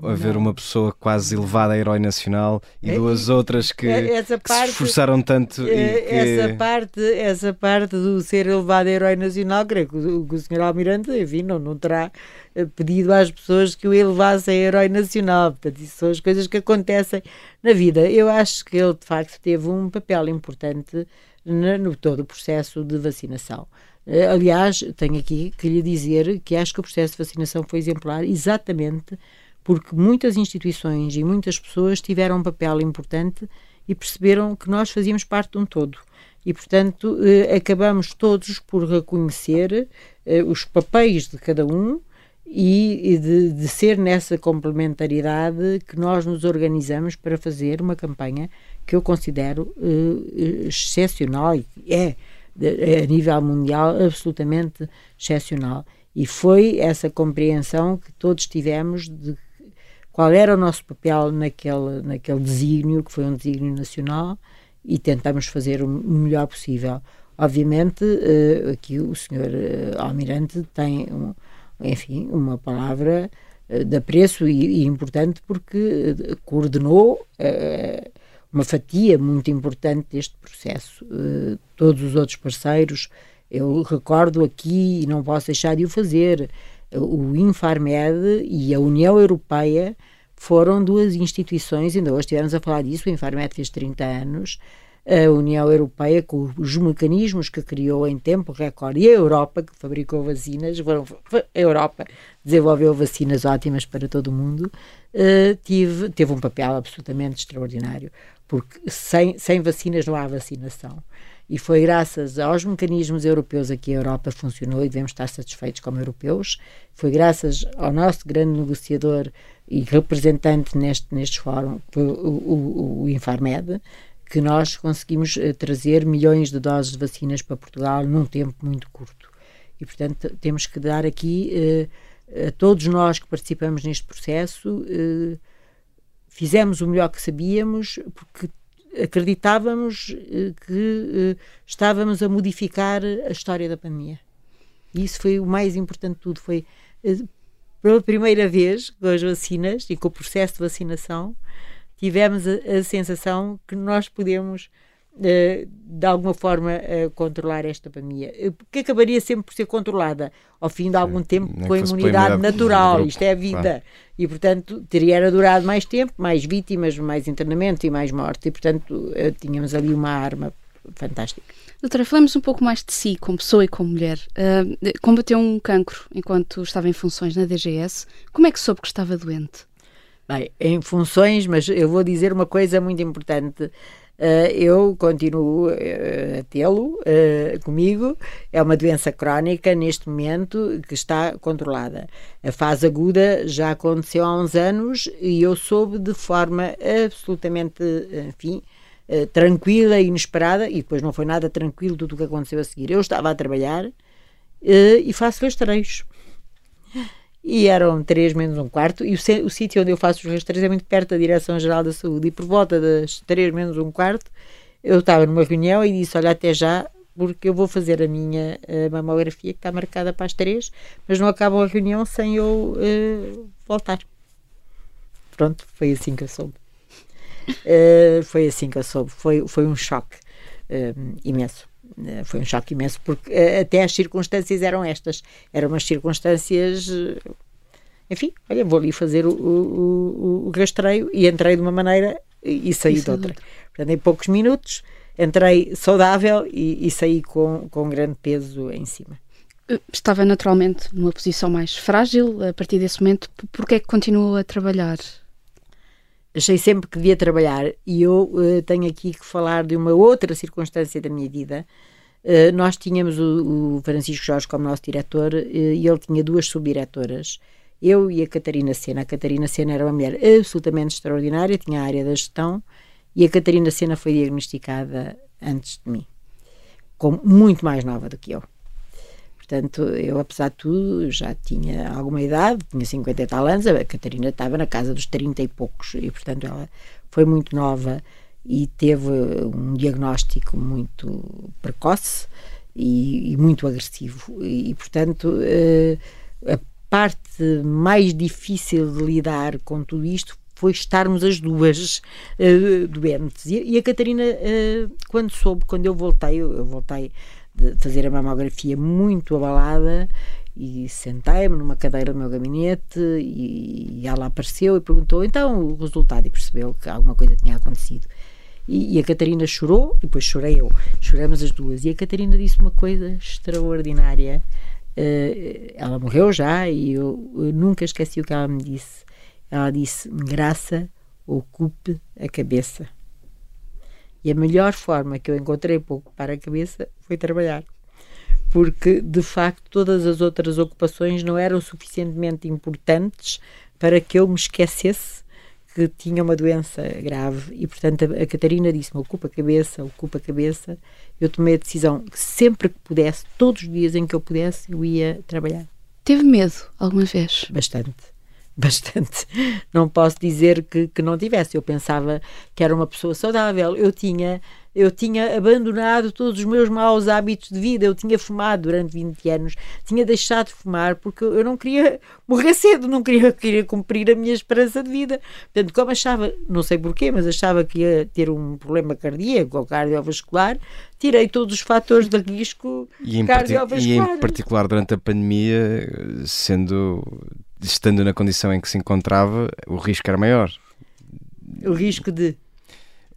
haver não. uma pessoa quase elevada a herói nacional e é, duas outras que, parte, que, se esforçaram tanto é, que... essa parte essa parte do ser elevado a herói nacional creio que o, o senhor Almirante enfim não, não terá eh, pedido às pessoas que o elevassem a herói nacional. Portanto isso são as coisas que acontecem na vida. Eu acho que ele de facto teve um papel importante no, no todo o processo de vacinação. Eh, Aliás, tenho aqui que lhe dizer que acho que o processo de vacinação foi exemplar exatamente porque muitas instituições e muitas pessoas tiveram um papel importante e perceberam que nós fazíamos parte de um todo. E, portanto, eh, acabamos todos por reconhecer eh, os papéis de cada um e de, de, ser nessa complementaridade que nós nos organizamos para fazer uma campanha que eu considero eh, excepcional e é, a nível mundial, absolutamente excepcional. E foi essa compreensão que todos tivemos de qual era o nosso papel naquele, naquele desígnio, que foi um desígnio nacional, e tentamos fazer o melhor possível. Obviamente, uh, aqui o senhor uh, Almirante tem, um, enfim, uma palavra uh, de apreço e, e importante porque coordenou uma fatia muito importante deste processo. todos os outros parceiros, eu recordo aqui, e não posso deixar de o fazer, o Infarmed e a União Europeia foram duas instituições, ainda hoje estivemos a falar disso, o Infarmed fez 30 anos, a União Europeia, com os mecanismos que criou em tempo recorde, e a Europa, que fabricou vacinas, foram, a Europa desenvolveu vacinas ótimas para todo o mundo, uh, tive, teve um papel absolutamente extraordinário, porque sem, sem vacinas não há vacinação. E foi graças aos mecanismos europeus que a Europa funcionou e devemos estar satisfeitos como europeus. Foi graças ao nosso grande negociador e representante neste, neste fórum, o, o, o Infarmed, que nós conseguimos uh, trazer milhões de doses de vacinas para Portugal num tempo muito curto. E, portanto, temos que dar aqui uh, a todos nós que participamos neste processo, uh, fizemos o melhor que sabíamos, porque acreditávamos eh, que eh, estávamos a modificar a história da pandemia. E isso foi o mais importante de tudo. Foi eh, pela primeira vez com as vacinas e com o processo de vacinação, tivemos a, a sensação que nós podemos de alguma forma controlar esta pandemia, que acabaria sempre por ser controlada ao fim de algum tempo com a imunidade, imunidade natural, isto é a vida, claro. e portanto teria durado mais tempo, mais vítimas, mais internamento e mais morte, e portanto tínhamos ali uma arma fantástico. Doutora, falamos um pouco mais de si, como pessoa e como mulher. Uh, combateu um cancro enquanto estava em funções na DGS. Como é que soube que estava doente? Bem, em funções, mas eu vou dizer uma coisa muito importante. Uh, eu continuo uh, a tê-lo uh, comigo. É uma doença crónica neste momento que está controlada. A fase aguda já aconteceu há uns anos e eu soube de forma absolutamente, enfim, eh, tranquila e inesperada, e depois não foi nada tranquilo tudo o que aconteceu a seguir. Eu estava a trabalhar e faço rastreios. E eram três menos um quarto, e o, o sítio onde eu faço os rastreios é muito perto da Direção-Geral da Saúde. E por volta das três menos um quarto, eu estava numa reunião e disse: Olha, até já, porque eu vou fazer a minha uh, mamografia que está marcada para as três, mas não acaba a reunião sem eu uh, voltar. Pronto, foi assim que eu soube. Uh, foi assim que eu soube. Foi, foi um choque uh, imenso. Uh, foi um choque imenso, porque até as circunstâncias eram estas. Eram umas circunstâncias. enfim, olha, vou ali fazer o, o, o, rastreio e entrei de uma maneira e, e saí Isso de outra. Portanto, em poucos minutos entrei saudável e, e saí com, com grande peso em cima estava naturalmente numa posição mais frágil a partir desse momento. Por que é que continuou a trabalhar? Achei sempre que devia trabalhar e eu uh, tenho aqui que falar de uma outra circunstância da minha vida. Uh, nós tínhamos o, o, Francisco Jorge como nosso diretor uh, e ele tinha duas subdiretoras, eu e a Catarina Sena. A Catarina Sena era uma mulher absolutamente extraordinária, tinha a área da gestão e a Catarina Sena foi diagnosticada antes de mim, como muito mais nova do que eu. Portanto, eu, apesar de tudo, já tinha alguma idade, tinha 50 e tal anos, a Catarina estava na casa dos 30 e poucos, e, portanto, ela foi muito nova e teve um diagnóstico muito precoce e, e muito agressivo. E, portanto, uh, a parte mais difícil de lidar com tudo isto foi estarmos as duas uh, doentes. E, e, a Catarina, uh, quando soube, quando eu voltei, eu, eu voltei de fazer a mamografia muito abalada e sentei-me numa cadeira do meu gabinete e, e, ela apareceu e perguntou então o resultado e percebeu que alguma coisa tinha acontecido. E, e, a Catarina chorou e depois chorei eu. Choramos as duas. E a Catarina disse uma coisa extraordinária. Uh, ela morreu já e eu, eu, nunca esqueci o que ela me disse. Ela disse: Graça, ocupe a cabeça. E a melhor forma que eu encontrei para ocupar a cabeça foi trabalhar. Porque, de facto, todas as outras ocupações não eram suficientemente importantes para que eu me esquecesse que tinha uma doença grave e, portanto, a, Catarina disse-me: ocupa a cabeça, ocupa a cabeça. Eu tomei a decisão que sempre que pudesse, todos os dias em que eu pudesse, eu ia trabalhar. Teve medo alguma vez? Bastante *laughs* bastante. Não posso dizer que, que não tivesse. Eu pensava que era uma pessoa saudável. Eu tinha eu tinha abandonado todos os meus maus hábitos de vida, eu tinha fumado durante 20 anos, tinha deixado de fumar porque eu não queria morrer cedo, não queria, *laughs* queria cumprir a minha esperança de vida. Portanto, como achava, não sei porquê, mas achava que ia ter um problema cardíaco ou cardiovascular, tirei todos os fatores de risco e cardiovascular. E em particular durante a pandemia, sendo estando na condição em que se encontrava, o risco era maior. O risco de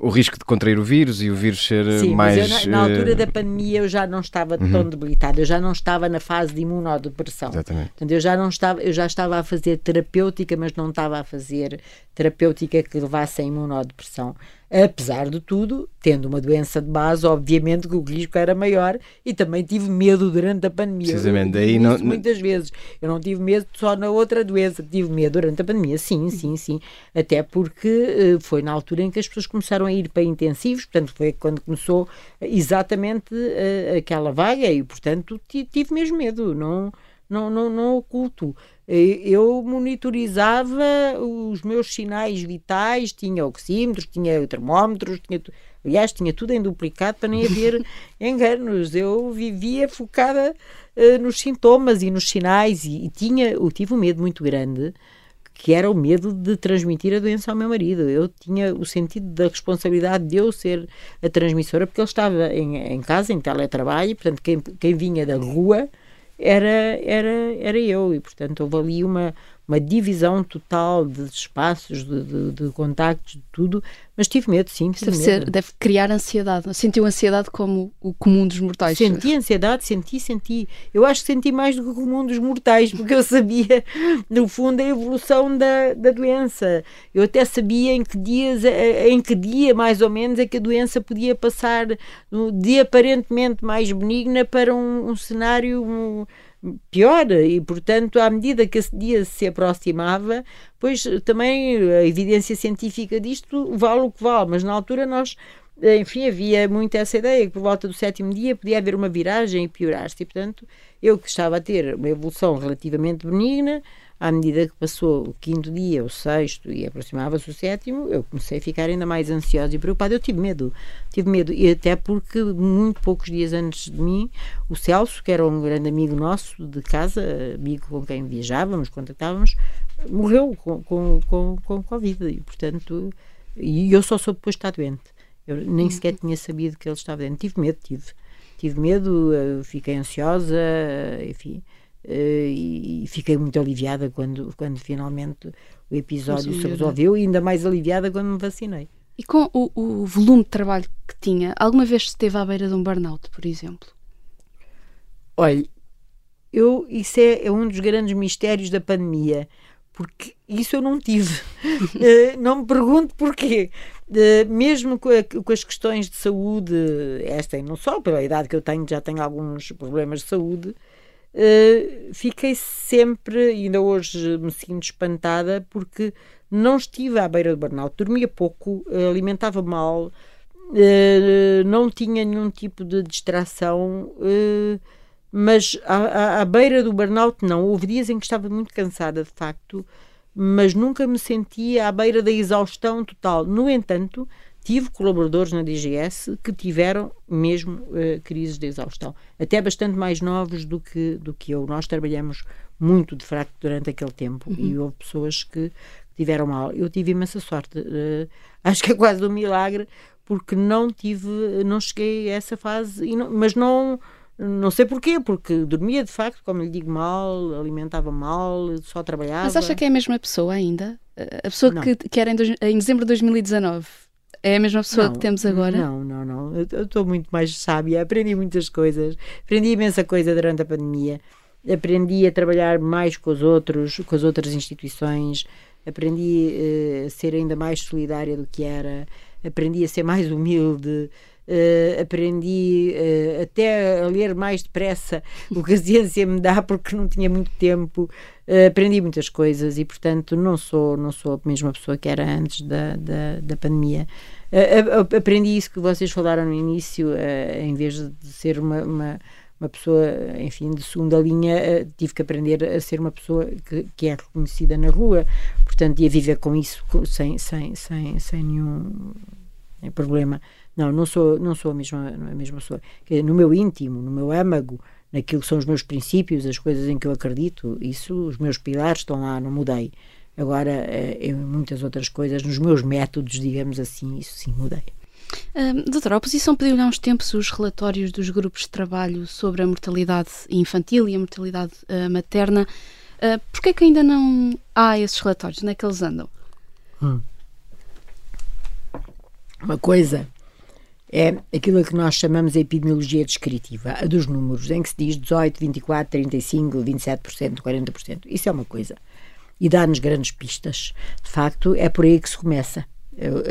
o risco de contrair o vírus e o vírus ser Sim, mais. Mas eu, na, na, altura da pandemia eu já não estava uhum. tão debilitada, eu já não estava na fase de imunodepressão. Exatamente. Portanto, eu já não estava, eu já estava a fazer terapêutica, mas não estava a fazer terapêutica que levasse a imunodepressão apesar de tudo, tendo uma doença de base, obviamente que o risco era maior e também tive medo durante a pandemia. Precisamente, daí não, muitas vezes. Eu não tive medo só na outra doença, tive medo durante a pandemia, sim, sim, sim. Até porque uh, foi na altura em que as pessoas começaram a ir para intensivos, portanto, foi quando começou exatamente uh, aquela vaga e, portanto, tive mesmo medo, não, não, não, não oculto. Eu monitorizava os meus sinais vitais, tinha oxímetros, tinha termómetros, tinha, aliás, tinha tudo em duplicado para nem haver *laughs* enganos. Eu vivia focada uh, nos sintomas e nos sinais e, e tinha, eu tive um medo muito grande que era o medo de transmitir a doença ao meu marido. Eu tinha o sentido da responsabilidade de eu ser a transmissora, porque ele estava em, em casa, em teletrabalho, portanto, quem, quem vinha da rua era, era, era eu, e portanto houve ali uma, uma divisão total de espaços, de, de, de contactos, de tudo, mas tive medo, sim. Tive deve, medo. Ser, deve criar ansiedade. Sentiu ansiedade como o comum dos mortais? Senti ansiedade, senti, senti. Eu acho que senti mais do que o comum dos mortais, porque eu *laughs* sabia, no fundo, a evolução da, da doença. Eu até sabia em que dias, em que dia, mais ou menos, é que a doença podia passar de aparentemente mais benigna para um, um cenário. Um, pior e portanto à medida que esse dia se aproximava pois também a evidência científica disto vale o que vale mas na altura nós enfim havia muito essa ideia que por volta do sétimo dia podia haver uma viragem e piorar-se e portanto eu que estava a ter uma evolução relativamente benigna à medida que passou o quinto dia, o sexto e aproximava-se o sétimo, eu comecei a ficar ainda mais ansiosa e preocupada. Eu tive medo, tive medo, e até porque muito poucos dias antes de mim, o Celso, que era um grande amigo nosso de casa, amigo com quem viajávamos, contactávamos, morreu com, com, com, com Covid, e portanto, e eu só soube depois estar doente. Eu nem uhum. sequer tinha sabido que ele estava doente. Tive medo, tive. Tive medo, eh, fiquei ansiosa, enfim. Uh, e fiquei muito aliviada quando, quando finalmente o episódio se resolveu e ainda mais aliviada quando me vacinei. E com o, o, volume de trabalho que tinha, alguma vez esteve à beira de um burnout, por exemplo? Olha, eu, isso é, é um dos grandes mistérios da pandemia, porque isso eu não tive. uh, *laughs* não me pergunto porquê. Uh, mesmo com, a, com, as questões de saúde, esta e não só, pela idade que eu tenho, já tenho alguns problemas de saúde, Uh, fiquei sempre, ainda hoje me sinto espantada, porque não estive à beira do burnout, dormia pouco, alimentava mal, uh, não tinha nenhum tipo de distração, mas à, à, beira do burnout não. Houve dias em que estava muito cansada, de facto, mas nunca me sentia à beira da exaustão total. No entanto, tive colaboradores na DGS que tiveram mesmo uh, crises de exaustão, até bastante mais novos do que, do que eu. Nós trabalhamos muito de fraco durante aquele tempo uhum. e houve pessoas que tiveram mal. Eu tive imensa sorte, uh, *laughs* acho que é quase um milagre, porque não tive, não cheguei a essa fase, não, mas não. Não sei porquê, porque dormia de facto, como lhe digo, mal, alimentava mal, só trabalhava. Mas acha que é a mesma pessoa ainda? A pessoa que, que era em, em dezembro de 2019 é a mesma pessoa não, que temos agora? Não, não, não. Eu estou muito mais sábia, aprendi muitas coisas, aprendi imensa coisa durante a pandemia, aprendi a trabalhar mais com os outros, com as outras instituições, aprendi uh, a ser ainda mais solidária do que era, aprendi a ser mais humilde. Uh, aprendi uh, até a ler mais depressa *laughs* o que a ciência me dá porque não tinha muito tempo uh, aprendi muitas coisas e portanto não sou não sou a mesma pessoa que era antes da, da, da pandemia aprendi isso que vocês falaram no início em vez de ser uma, uma uma pessoa, enfim, de segunda linha, tive que aprender a ser uma pessoa que, que é reconhecida na rua, portanto, ia viver com isso sem, sem, sem, sem nenhum problema. Não, não sou, não sou a mesma, a mesma pessoa. No meu íntimo, no meu âmago, naquilo que são os meus princípios, as coisas em que eu acredito, isso, os meus pilares estão lá, não mudei. Agora, eh, em muitas outras coisas, nos meus métodos, digamos assim, isso sim mudei. Uh, doutora, a oposição pediu há uns tempos os relatórios dos grupos de trabalho sobre a mortalidade infantil e a mortalidade uh, materna. Uh, Porquê é que ainda não há esses relatórios? Onde é que eles andam? Hum. Uma coisa é aquilo que nós chamamos de epidemiologia descritiva, a dos números, em que se diz 18, 24, 35, 27%, 40%. Isso é uma coisa. E dá-nos grandes pistas. De facto, é por aí que se começa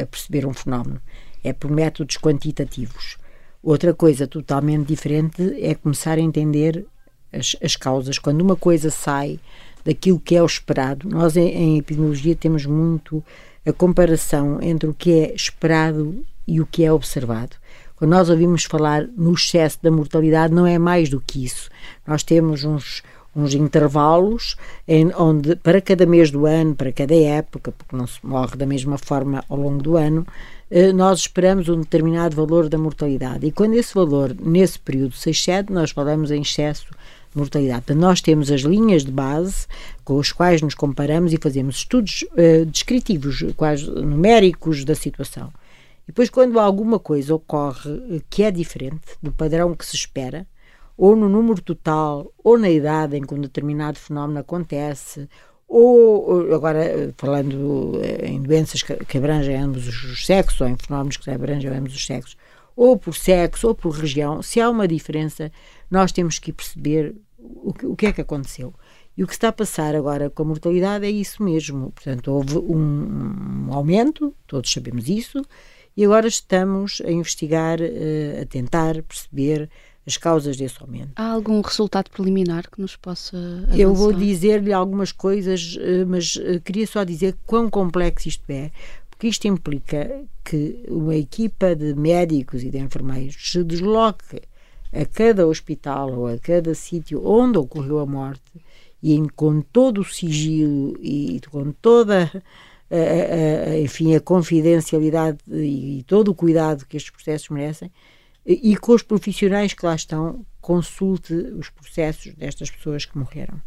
a perceber um fenómeno. É por métodos quantitativos. Outra coisa totalmente diferente é começar a entender as, as causas. Quando uma coisa sai daquilo que é o esperado, nós em, em epidemiologia temos muito a comparação entre o que é esperado e o que é observado. Quando nós ouvimos falar no excesso da mortalidade, não é mais do que isso. Nós temos uns, uns intervalos em, onde, para cada mês do ano, para cada época, porque não se morre da mesma forma ao longo do ano, eh, nós esperamos um determinado valor da mortalidade. E quando esse valor, nesse período, se excede, nós falamos em excesso de mortalidade. Nós temos as linhas de base com as quais nos comparamos e fazemos estudos uh, descritivos, quase numéricos da situação. Depois, quando alguma coisa ocorre eh, que é diferente do padrão que se espera, ou no número total, ou na idade em que um determinado fenómeno acontece, ou, agora falando em doenças que abrangem ambos os sexos, ou em fenómenos que abrangem ambos os sexos, ou por sexo, ou por região, se há uma diferença, nós temos que perceber o que, o que é que aconteceu. E o que está a passar agora com a mortalidade é isso mesmo. Portanto, houve um, um aumento, todos sabemos isso, e agora estamos a investigar, uh, a tentar perceber as causas desse aumento. Há algum resultado preliminar que nos possa avançar? Eu vou dizer-lhe algumas coisas, uh, mas uh, queria só dizer quão complexo isto é, porque isto implica que uma equipa de médicos e de enfermeiros se desloque a cada hospital ou a cada sítio onde ocorreu a morte e com todo o sigilo e com toda a, a, enfim, a confidencialidade e, e, todo o cuidado que estes processos merecem e, e com os profissionais que lá estão consulte os processos destas pessoas que morreram.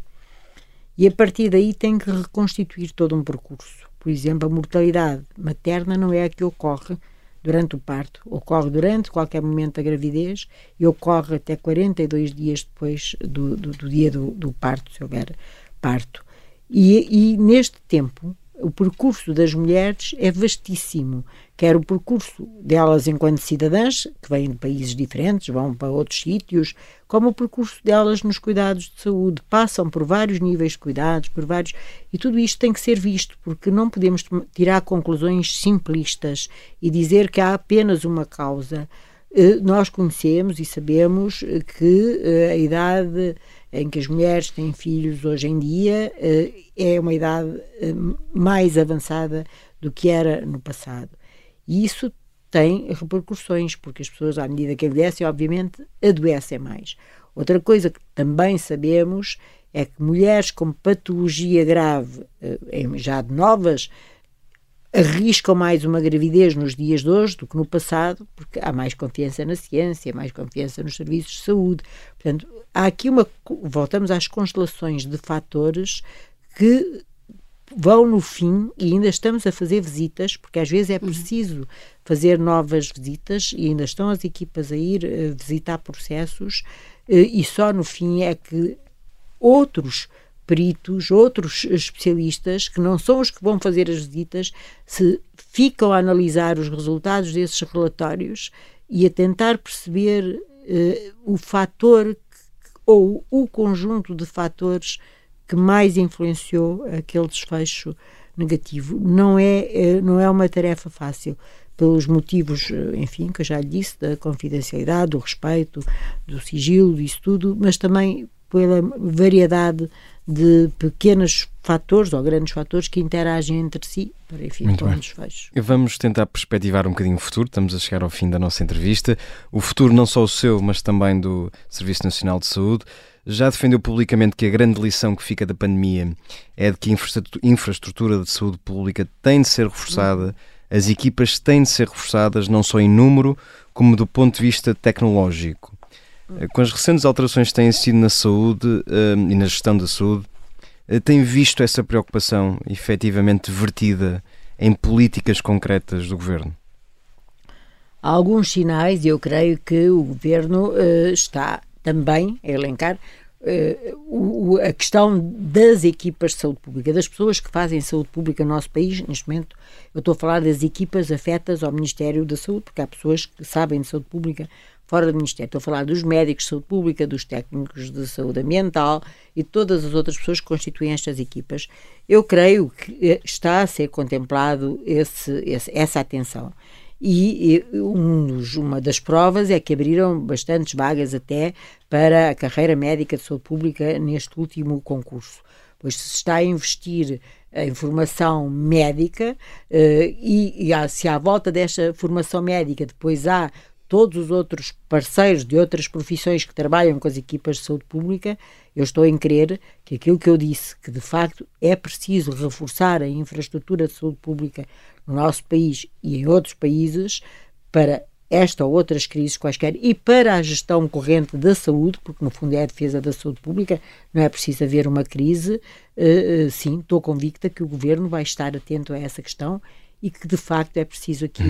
E a partir daí tem que reconstituir todo um percurso. Por exemplo, a mortalidade materna não é a que ocorre durante o parto, ocorre durante qualquer momento da gravidez e ocorre até 42 dias depois do, do, do dia do, do, parto, se houver parto. E, e neste tempo, o percurso das mulheres é vastíssimo, quer o percurso delas enquanto cidadãs, que vêm de países diferentes, vão para outros sítios, como o percurso delas nos cuidados de saúde, passam por vários níveis de cuidados, por vários e tudo isto tem que ser visto, porque não podemos tirar conclusões simplistas e dizer que há apenas uma causa. Eh, nós conhecemos e sabemos que eh, a idade em que as mulheres têm filhos hoje em dia eh, é uma idade eh, mais avançada do que era no passado. E isso tem repercussões, porque as pessoas, à medida que envelhecem, obviamente, adoecem mais. Outra coisa que também sabemos é que mulheres com patologia grave, eh, já de novas, arriscam mais uma gravidez nos dias de hoje do que no passado, porque há mais confiança na ciência, mais confiança nos serviços de saúde. Portanto, há aqui uma. Voltamos às constelações de fatores que vão no fim e ainda estamos a fazer visitas, porque às vezes é uhum. preciso fazer novas visitas e ainda estão as equipas a ir uh, visitar processos uh, e só no fim é que outros peritos, outros especialistas, que não são os que vão fazer as visitas, se ficam a analisar os resultados desses relatórios e a tentar perceber uh, o fator ou o conjunto de fatores que mais influenciou aquele desfecho negativo. Não é, uh, não é uma tarefa fácil pelos motivos, eh, enfim, que eu já lhe disse, da confidencialidade, do respeito, do sigilo, disso tudo, mas também pela variedade de pequenos fatores ou grandes fatores que interagem entre si para, enfim, Muito bem. desfechos. Vamos tentar perspectivar um bocadinho o futuro, estamos a chegar ao fim da nossa entrevista. O futuro não só o seu, mas também do Serviço Nacional de Saúde. Já defendeu publicamente que a grande lição que fica da pandemia é de que a infraestrutura de saúde pública tem de ser reforçada, as equipas têm de ser reforçadas não só em número, como do ponto de vista tecnológico. Eh, com as recentes alterações que têm sido na saúde uh, e na gestão da saúde, uh, tem visto essa preocupação efetivamente vertida em políticas concretas do governo? Há alguns sinais e eu creio que o governo uh, está também a elencar o, a questão das equipas de saúde pública, das pessoas que fazem saúde pública no nosso país, neste momento, eu estou a falar das equipas afetas ao Ministério da Saúde, porque há pessoas que sabem de saúde pública fora do Ministério. Estou a falar dos médicos de saúde pública, dos técnicos de saúde ambiental e todas as outras pessoas que constituem estas equipas. Eu creio que eh, está a ser contemplado esse, esse, essa atenção. E, um dos, uma das provas é que abriram bastantes vagas até para a carreira médica de saúde pública neste último concurso. Pois se está a investir em formação médica uh, e, e há, se à volta desta formação médica depois há todos os outros parceiros de outras profissões que trabalham com as equipas de saúde pública, eu estou em crer que aquilo que eu disse, que de facto é preciso reforçar a infraestrutura de saúde pública no nosso país e em outros países para esta ou outras crises quaisquer e para a gestão corrente da saúde, porque no fundo é a defesa da saúde pública, não é preciso haver uma crise. Uh, uh, sim, estou convicta que o governo vai estar atento a essa questão e que de facto é preciso aqui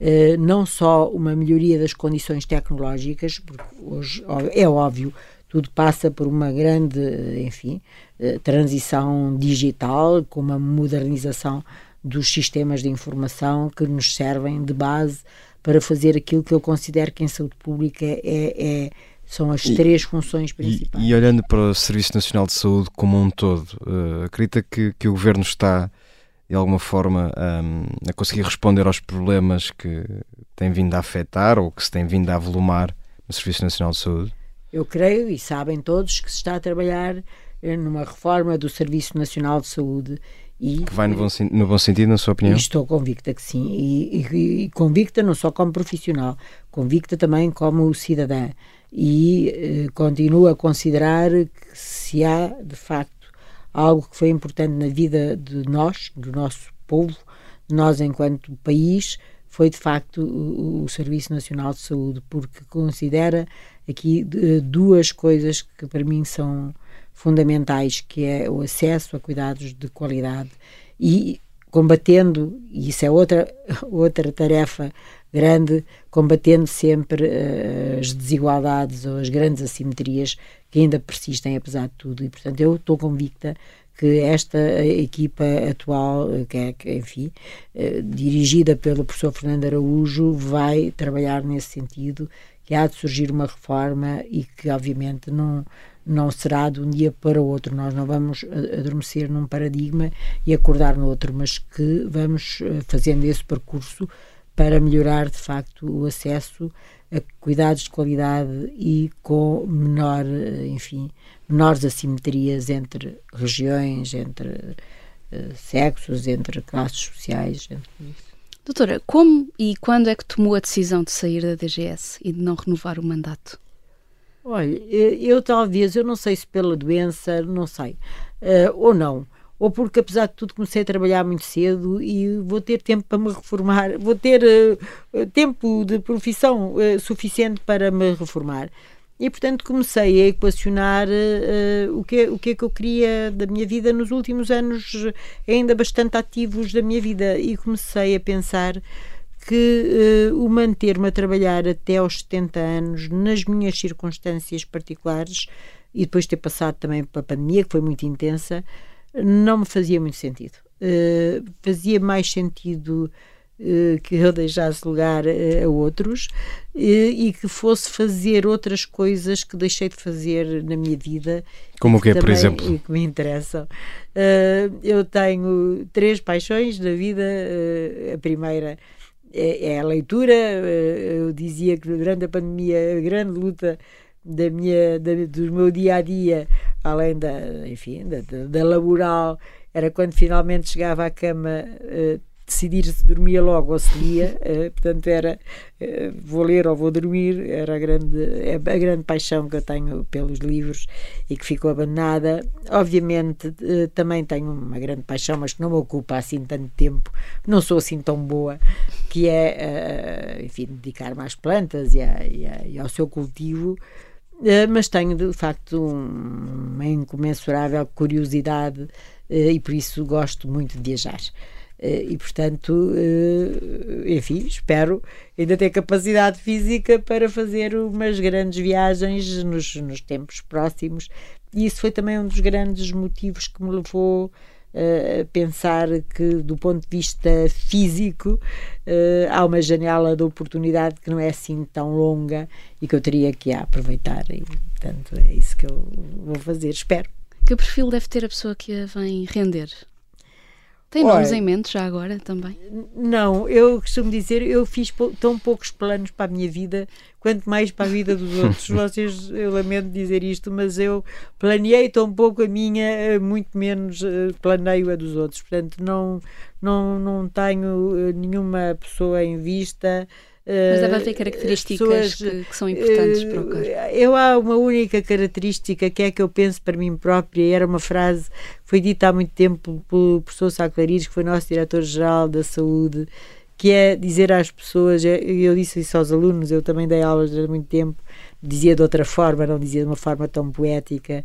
uh, não só uma melhoria das condições tecnológicas, porque hoje é óbvio tudo passa por uma grande, enfim, eh, transição digital, com uma modernização dos sistemas de informação que nos servem de base para fazer aquilo que eu considero que em saúde pública é, é são as três funções principais. E, e, olhando para o Serviço Nacional de Saúde como um todo, uh, acredita que, que o Governo está, de alguma forma, um, a conseguir responder aos problemas que tem vindo a afetar ou que se tem vindo a avolumar no Serviço Nacional de Saúde? Eu creio, e sabem todos, que se está a trabalhar eh, numa reforma do Serviço Nacional de Saúde e, que vai no bom, no bom, sentido, na sua opinião? Estou convicta que sim. E, e, e, convicta não só como profissional, convicta também como cidadã. E eh, continuo a considerar que se há, de facto, algo que foi importante na vida de nós, do nosso povo, nós enquanto país, foi de facto o, o Serviço Nacional de Saúde, porque considera aqui eh, duas coisas que para mim são fundamentais, que é o acesso a cuidados de qualidade e combatendo, e isso é outra, *laughs* outra tarefa grande, combatendo sempre uh, as desigualdades ou as grandes assimetrias que ainda persistem apesar de tudo. E, portanto, eu estou convicta que esta equipa atual, eh, que é, enfim, uh, dirigida pelo professor Fernando Araújo, vai trabalhar nesse sentido, que há de surgir uma reforma e que, obviamente, não não será de um dia para o outro. Nós não vamos adormecer num paradigma e acordar no outro, mas que vamos eh, fazendo esse percurso para melhorar de facto o acesso a cuidados de qualidade e com menor, eh, enfim, menores assimetrias entre regiões, entre uh, sexos, entre classes sociais. Entre Doutora, como e quando é que tomou a decisão de sair da DGS e de não renovar o mandato? Olha, eu talvez, eu não sei se pela doença, não sei, uh, ou não, ou porque apesar de tudo comecei a trabalhar muito cedo e vou ter tempo para me reformar, vou ter uh, tempo de profissão uh, suficiente para me reformar. E portanto comecei a equacionar o, que, o que é que eu queria da minha vida nos últimos anos, ainda bastante ativos da minha vida, e comecei a pensar que uh, o manter-me a trabalhar até aos 70 anos, nas minhas circunstâncias particulares, e depois ter passado também pela pandemia, que foi muito intensa, não me fazia muito sentido. Uh, fazia mais sentido uh, que eu deixasse lugar a outros e que fosse fazer outras coisas que deixei de fazer na minha vida. Como o que é, por exemplo? E que me interessam. eu tenho três paixões na vida. a primeira é, é, a leitura. Eu dizia que durante a pandemia a grande luta da minha, da, do meu dia a dia, além da, enfim, da, da, laboral, era quando finalmente chegava à cama uh, decidir se dormia logo ou se lia, uh, *laughs* portanto era uh, vou ler ou vou dormir, era a grande, é a grande paixão que eu tenho pelos livros e que ficou abandonada. Obviamente uh, também tenho uma grande paixão, mas que não me ocupa assim tanto tempo, não sou assim tão boa, que é, enfim, dedicar-me às plantas e, a, e, a, e ao seu cultivo. Mas tenho de facto um, uma incomensurável curiosidade e por isso gosto muito de viajar. Eh, e, portanto, eh, enfim, espero ainda ter capacidade física para fazer umas grandes viagens nos, nos tempos próximos. E isso foi também um dos grandes motivos que me levou eh, a pensar que, do ponto de vista físico, há uma janela de oportunidade que não é assim tão longa e que eu teria que aproveitar. E, portanto, é isso que eu vou fazer, espero. Que perfil deve ter a pessoa que a vem render? Tem nomes em mente já agora também? Não, eu costumo dizer, eu fiz tão poucos planos para a minha vida, quanto mais para a vida dos *laughs* outros. Vocês, eu lamento dizer isto, mas eu planeei tão pouco a minha, eh, muito menos eh, planeio a dos outros. Portanto, não, não, não tenho eh, nenhuma pessoa em vista. Mas deve haver características pessoas, que, que, são importantes para o cargo. Eu há uma única característica que é que eu penso para mim própria, e era uma frase que foi dita há muito tempo pelo professor Sá Clariz, que foi nosso diretor-geral da saúde, que é dizer às pessoas, eu disse isso aos alunos, eu também dei aulas há muito tempo, dizia de outra forma, não dizia de uma forma tão poética,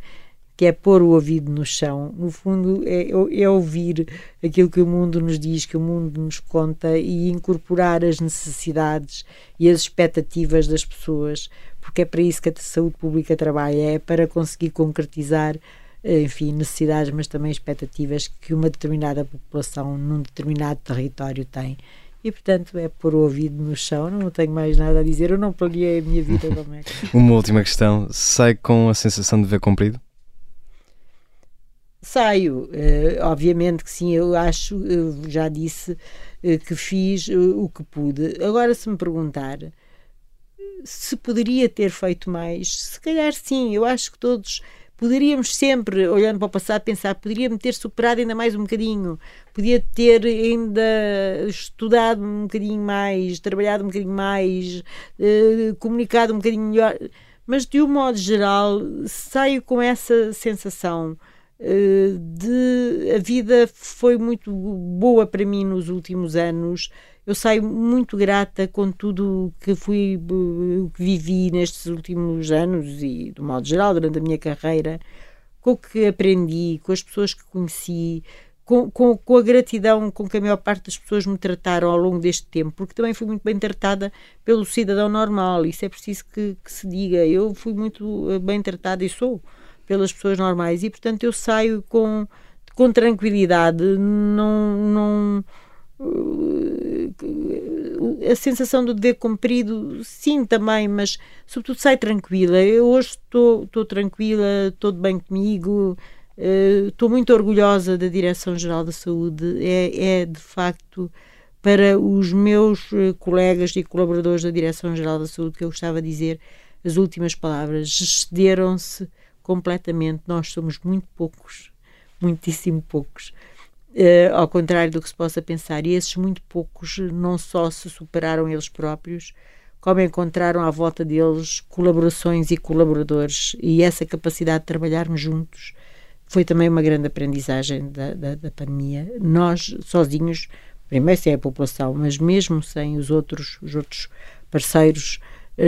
que é pôr o ouvido no chão. No fundo, é, é, ouvir aquilo que o mundo nos diz, que o mundo nos conta e incorporar as necessidades e as expectativas das pessoas, porque é para isso que a saúde pública trabalha, é para conseguir concretizar enfim, necessidades, mas também expectativas que uma determinada população num determinado território tem. E, portanto, é pôr o ouvido no chão, não tenho mais nada a dizer, eu não planeei a minha vida como *laughs* é. Uma última questão, sai com a sensação de ver cumprido? Saio, uh, obviamente que sim, eu acho, eu já disse uh, que fiz uh, o que pude. Agora, se me perguntar se poderia ter feito mais, se calhar sim, eu acho que todos poderíamos sempre, olhando para o passado, pensar, poderia-me ter superado ainda mais um bocadinho, podia ter ainda estudado um bocadinho mais, trabalhado um bocadinho mais, comunicado um bocadinho melhor, mas de um modo geral saio com essa sensação de a vida foi muito boa para mim nos últimos anos eu saio muito grata com tudo que fui que vivi nestes últimos anos e do modo geral durante a minha carreira com o que aprendi com as pessoas que conheci com, com, com, a gratidão com que a maior parte das pessoas me trataram ao longo deste tempo, porque também fui muito bem tratada pelo cidadão normal, isso é preciso que, que se diga. Eu fui muito eh, bem tratada e sou pelas pessoas normais, e portanto eu saio com, com tranquilidade, não, não, a sensação do dever cumprido, sim, também, mas sobretudo sai tranquila. Eu hoje estou, estou tranquila, estou de bem comigo, uh, estou muito orgulhosa da Direção-Geral da Saúde. É, é, de facto para os meus eh, colegas e colaboradores da Direção-Geral da Saúde que eu gostava de dizer as últimas palavras. Excederam-se completamente. Nós somos muito poucos, muitíssimo poucos Uh, ao contrário do que se possa pensar. E esses muito poucos não só se superaram eles próprios, como encontraram à volta deles colaborações e colaboradores. E essa capacidade de trabalharmos juntos foi também uma grande aprendizagem da, da, da pandemia. Nós, sozinhos, primeiro sem a população, mas mesmo sem os outros, os outros parceiros,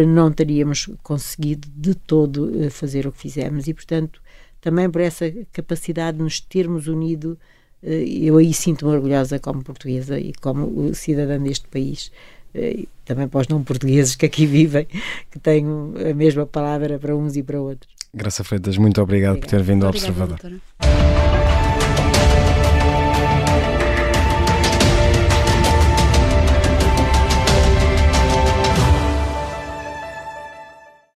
não teríamos conseguido de todo uh, fazer o que fizemos. E, portanto, também por essa capacidade de nos termos unido eh, eu aí sinto-me orgulhosa como portuguesa e como cidadã deste país. Eh, também para os não portugueses que aqui *laughs* vivem, que tenho a mesma palavra para uns e para outros. Graça Freitas, muito obrigado Obrigada. por ter vindo ao Observador. Doutora.